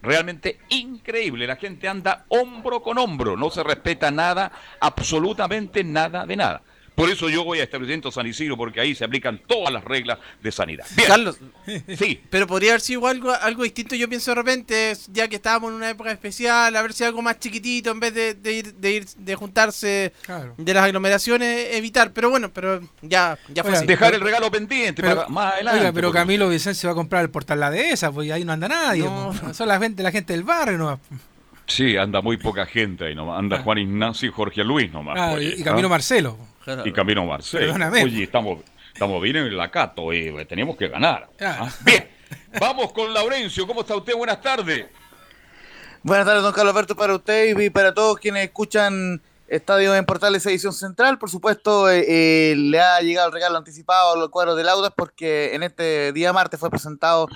realmente increíbles. La gente anda hombro con hombro, no se respeta nada, absolutamente nada de nada. Por eso yo voy a establecimiento San Isidro, porque ahí se aplican todas las reglas de sanidad. Bien. Carlos, Sí. pero podría haber sido algo, algo distinto, yo pienso de repente, ya que estábamos en una época especial, a ver si algo más chiquitito en vez de, de ir, de ir, de juntarse de las aglomeraciones, evitar. Pero bueno, pero ya, ya fue Oiga, así. Dejar el regalo pendiente Pero- para más adelante. Oiga, pero Camilo Vicencio va a comprar el portal La Dehesa, pues ahí no anda nadie. pues. Son la gente, la gente del barrio nomás. Sí, anda muy poca gente ahí nomás. Anda Juan Ignacio y Jorge Luis nomás. Ah, pues, y, y Camilo ¿ah? Marcelo. Y Camilo Marcelo. Perdóname. Oye, estamos, estamos bien en la Cato, eh, tenemos que ganar. Ah. Bien, vamos con Laurencio. ¿Cómo está usted? Buenas tardes. Buenas tardes, don Carlos Alberto, para usted y para todos quienes escuchan Estadio en Portales Edición Central. Por supuesto, eh, eh, le ha llegado el regalo anticipado a los cuadros del Audas porque en este día martes fue presentado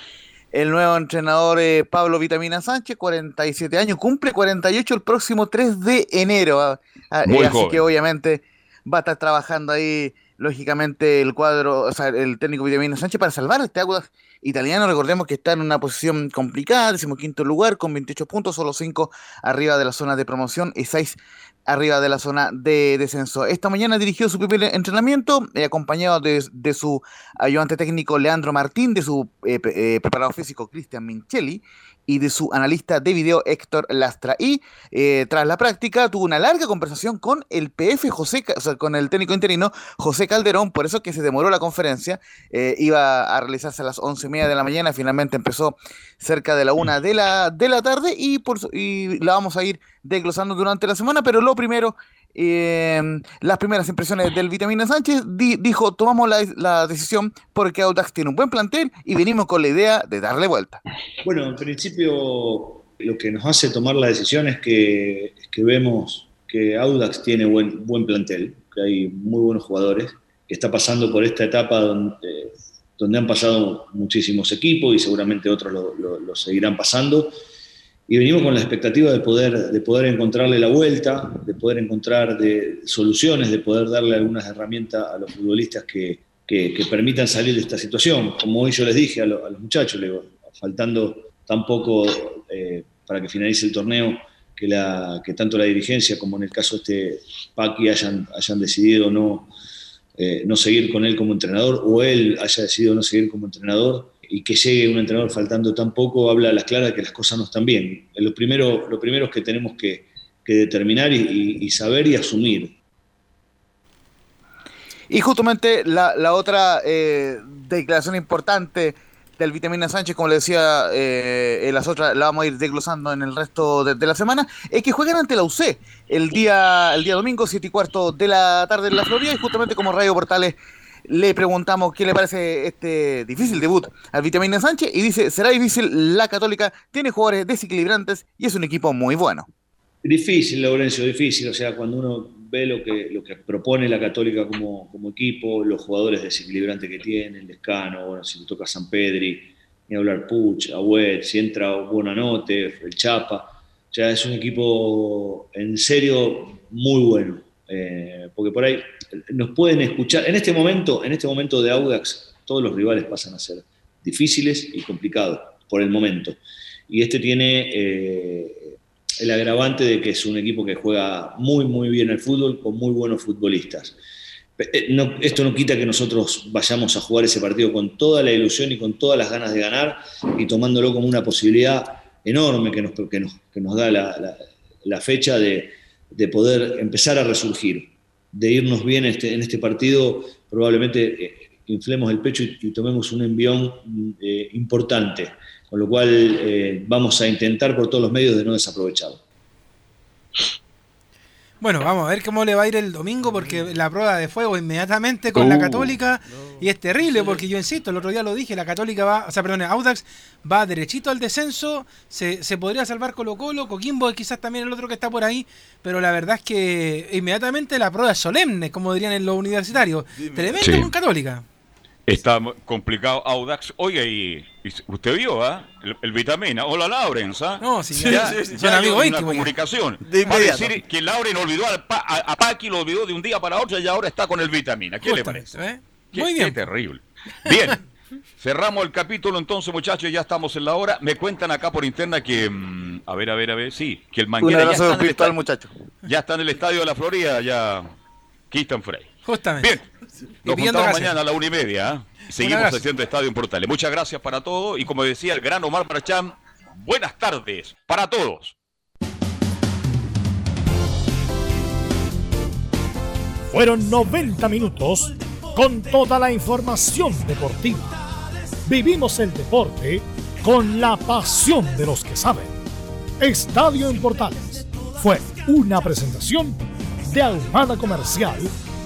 el nuevo entrenador eh, Pablo Vitamina Sánchez, 47 años, cumple 48 el próximo 3 de enero. ah, ah, eh, así que obviamente va a estar trabajando ahí, lógicamente, el cuadro, o sea, el técnico Vitamina Sánchez para salvar este Audas italiano. Recordemos que está en una posición complicada, decimoquinto lugar, con 28 puntos, solo 5 arriba de la zona de promoción y 6 arriba de la zona de descenso. Esta mañana dirigió su primer entrenamiento, eh, acompañado de, su ayudante técnico Leandro Martín, de su eh, eh, preparador físico Cristian Minchelli y de su analista de video Héctor Lastra. Y eh, tras la práctica tuvo una larga conversación con el PF José, o sea, con el técnico interino José Calderón, por eso que se demoró la conferencia, eh, iba a realizarse a las once y media de la mañana, finalmente empezó cerca de la una de la, de la tarde y, por, y la vamos a ir desglosando durante la semana, pero lo primero, eh, las primeras impresiones del Vitamina Sánchez, di- dijo, tomamos la, la decisión porque Audax tiene un buen plantel y venimos con la idea de darle vuelta. Bueno, en principio lo que nos hace tomar la decisión es que, es que vemos que Audax tiene buen, buen plantel, que hay muy buenos jugadores, que está pasando por esta etapa donde, donde han pasado muchísimos equipos y seguramente otros lo, lo- lo seguirán pasando. Y venimos con la expectativa de poder, de poder encontrarle la vuelta, de poder encontrar de, soluciones, de poder darle algunas herramientas a los futbolistas que, que- permitan salir de esta situación. Como hoy yo les dije a, lo- a los muchachos, faltando tan poco eh, para que finalice el torneo, que, la, que tanto la dirigencia como en el caso de este Paqui hayan, hayan decidido no, eh, no seguir con él como entrenador o él haya decidido no seguir como entrenador y que llegue un entrenador faltando tan poco, habla a las claras que las cosas no están bien. Lo primero, lo primero es que tenemos que, determinar y, saber y asumir. Y justamente la, otra eh, declaración importante del Vitamina Sánchez, como le decía, eh, las otras la vamos a ir desglosando en el resto de, de la semana, es que juegan ante la UC el día, el día domingo, 7 y cuarto de la tarde en la Florida, y justamente como Radio Portales le preguntamos qué le parece este difícil debut al Vitamina Sánchez, y dice, será difícil, la Católica tiene jugadores desequilibrantes y es un equipo muy bueno. Difícil, Laurencio, difícil. O sea, cuando uno ve lo que, lo que propone la Católica como, como equipo, los jugadores desequilibrantes que tiene, el Descano, bueno, si le toca a San Pedri, ni hablar Puch, Agüet, si entra Buonanote, el Chapa. O sea, es un equipo en serio muy bueno. Eh, porque por ahí nos pueden escuchar. En este momento, en este momento de Audax, todos los rivales pasan a ser difíciles y complicados por el momento. Y este tiene eh, el agravante de que es un equipo que juega muy, muy bien el fútbol, con muy buenos futbolistas. Eh, no- esto no quita que nosotros vayamos a jugar ese partido con toda la ilusión y con todas las ganas de ganar y tomándolo como una posibilidad enorme que nos, que nos, que nos da la, la- la fecha de, de poder empezar a resurgir, de irnos bien este- en este partido, probablemente eh, inflemos el pecho y, tomemos un envión eh, importante, con lo cual eh, vamos a intentar por todos los medios de no desaprovecharlo. Bueno, vamos a ver cómo le va a ir el domingo porque la prueba de fuego inmediatamente con la Uh, Católica y es terrible porque yo insisto, el otro día lo dije, la Católica va, o sea, perdón, Audax va derechito al descenso, se, se podría salvar Colo Colo, Coquimbo es quizás también el otro que está por ahí, pero la verdad es que inmediatamente la prueba es solemne, como dirían en los universitarios. Tremendo Sí. con Católica. Está complicado Audax. Oiga, y, y usted vio, ¿ah? El, el Vitamina. Hola, Laurens, ¿ah? No, sí, ya, ya- son ya hay amigos una ya. comunicación. De Va a inmediato. decir que Lauren olvidó al Pa- a, a Paqui, lo olvidó de un día para otro y ahora está con el Vitamina. ¿Qué le Justamente, parece? ¿eh? Qué- Muy qué bien. terrible. Bien. Cerramos el capítulo entonces, muchachos, ya estamos en la hora. Me cuentan acá por interna que, mm, a ver, a ver, a ver, sí, que el Un Manguera ya abrazo está, en el virtual, estadio, muchacho. ya está en el estadio de la Florida, ya Keaton Frey. Justamente. Bien. Nos juntamos mañana a la una y media. ¿eh? Seguimos haciendo Estadio en Portales. Muchas gracias para todos. Y como decía el gran Omar Bracham, buenas tardes para todos. Fueron 90 minutos con toda la información deportiva. Vivimos el deporte con la pasión de los que saben. Estadio en Portales fue una presentación de Almada Comercial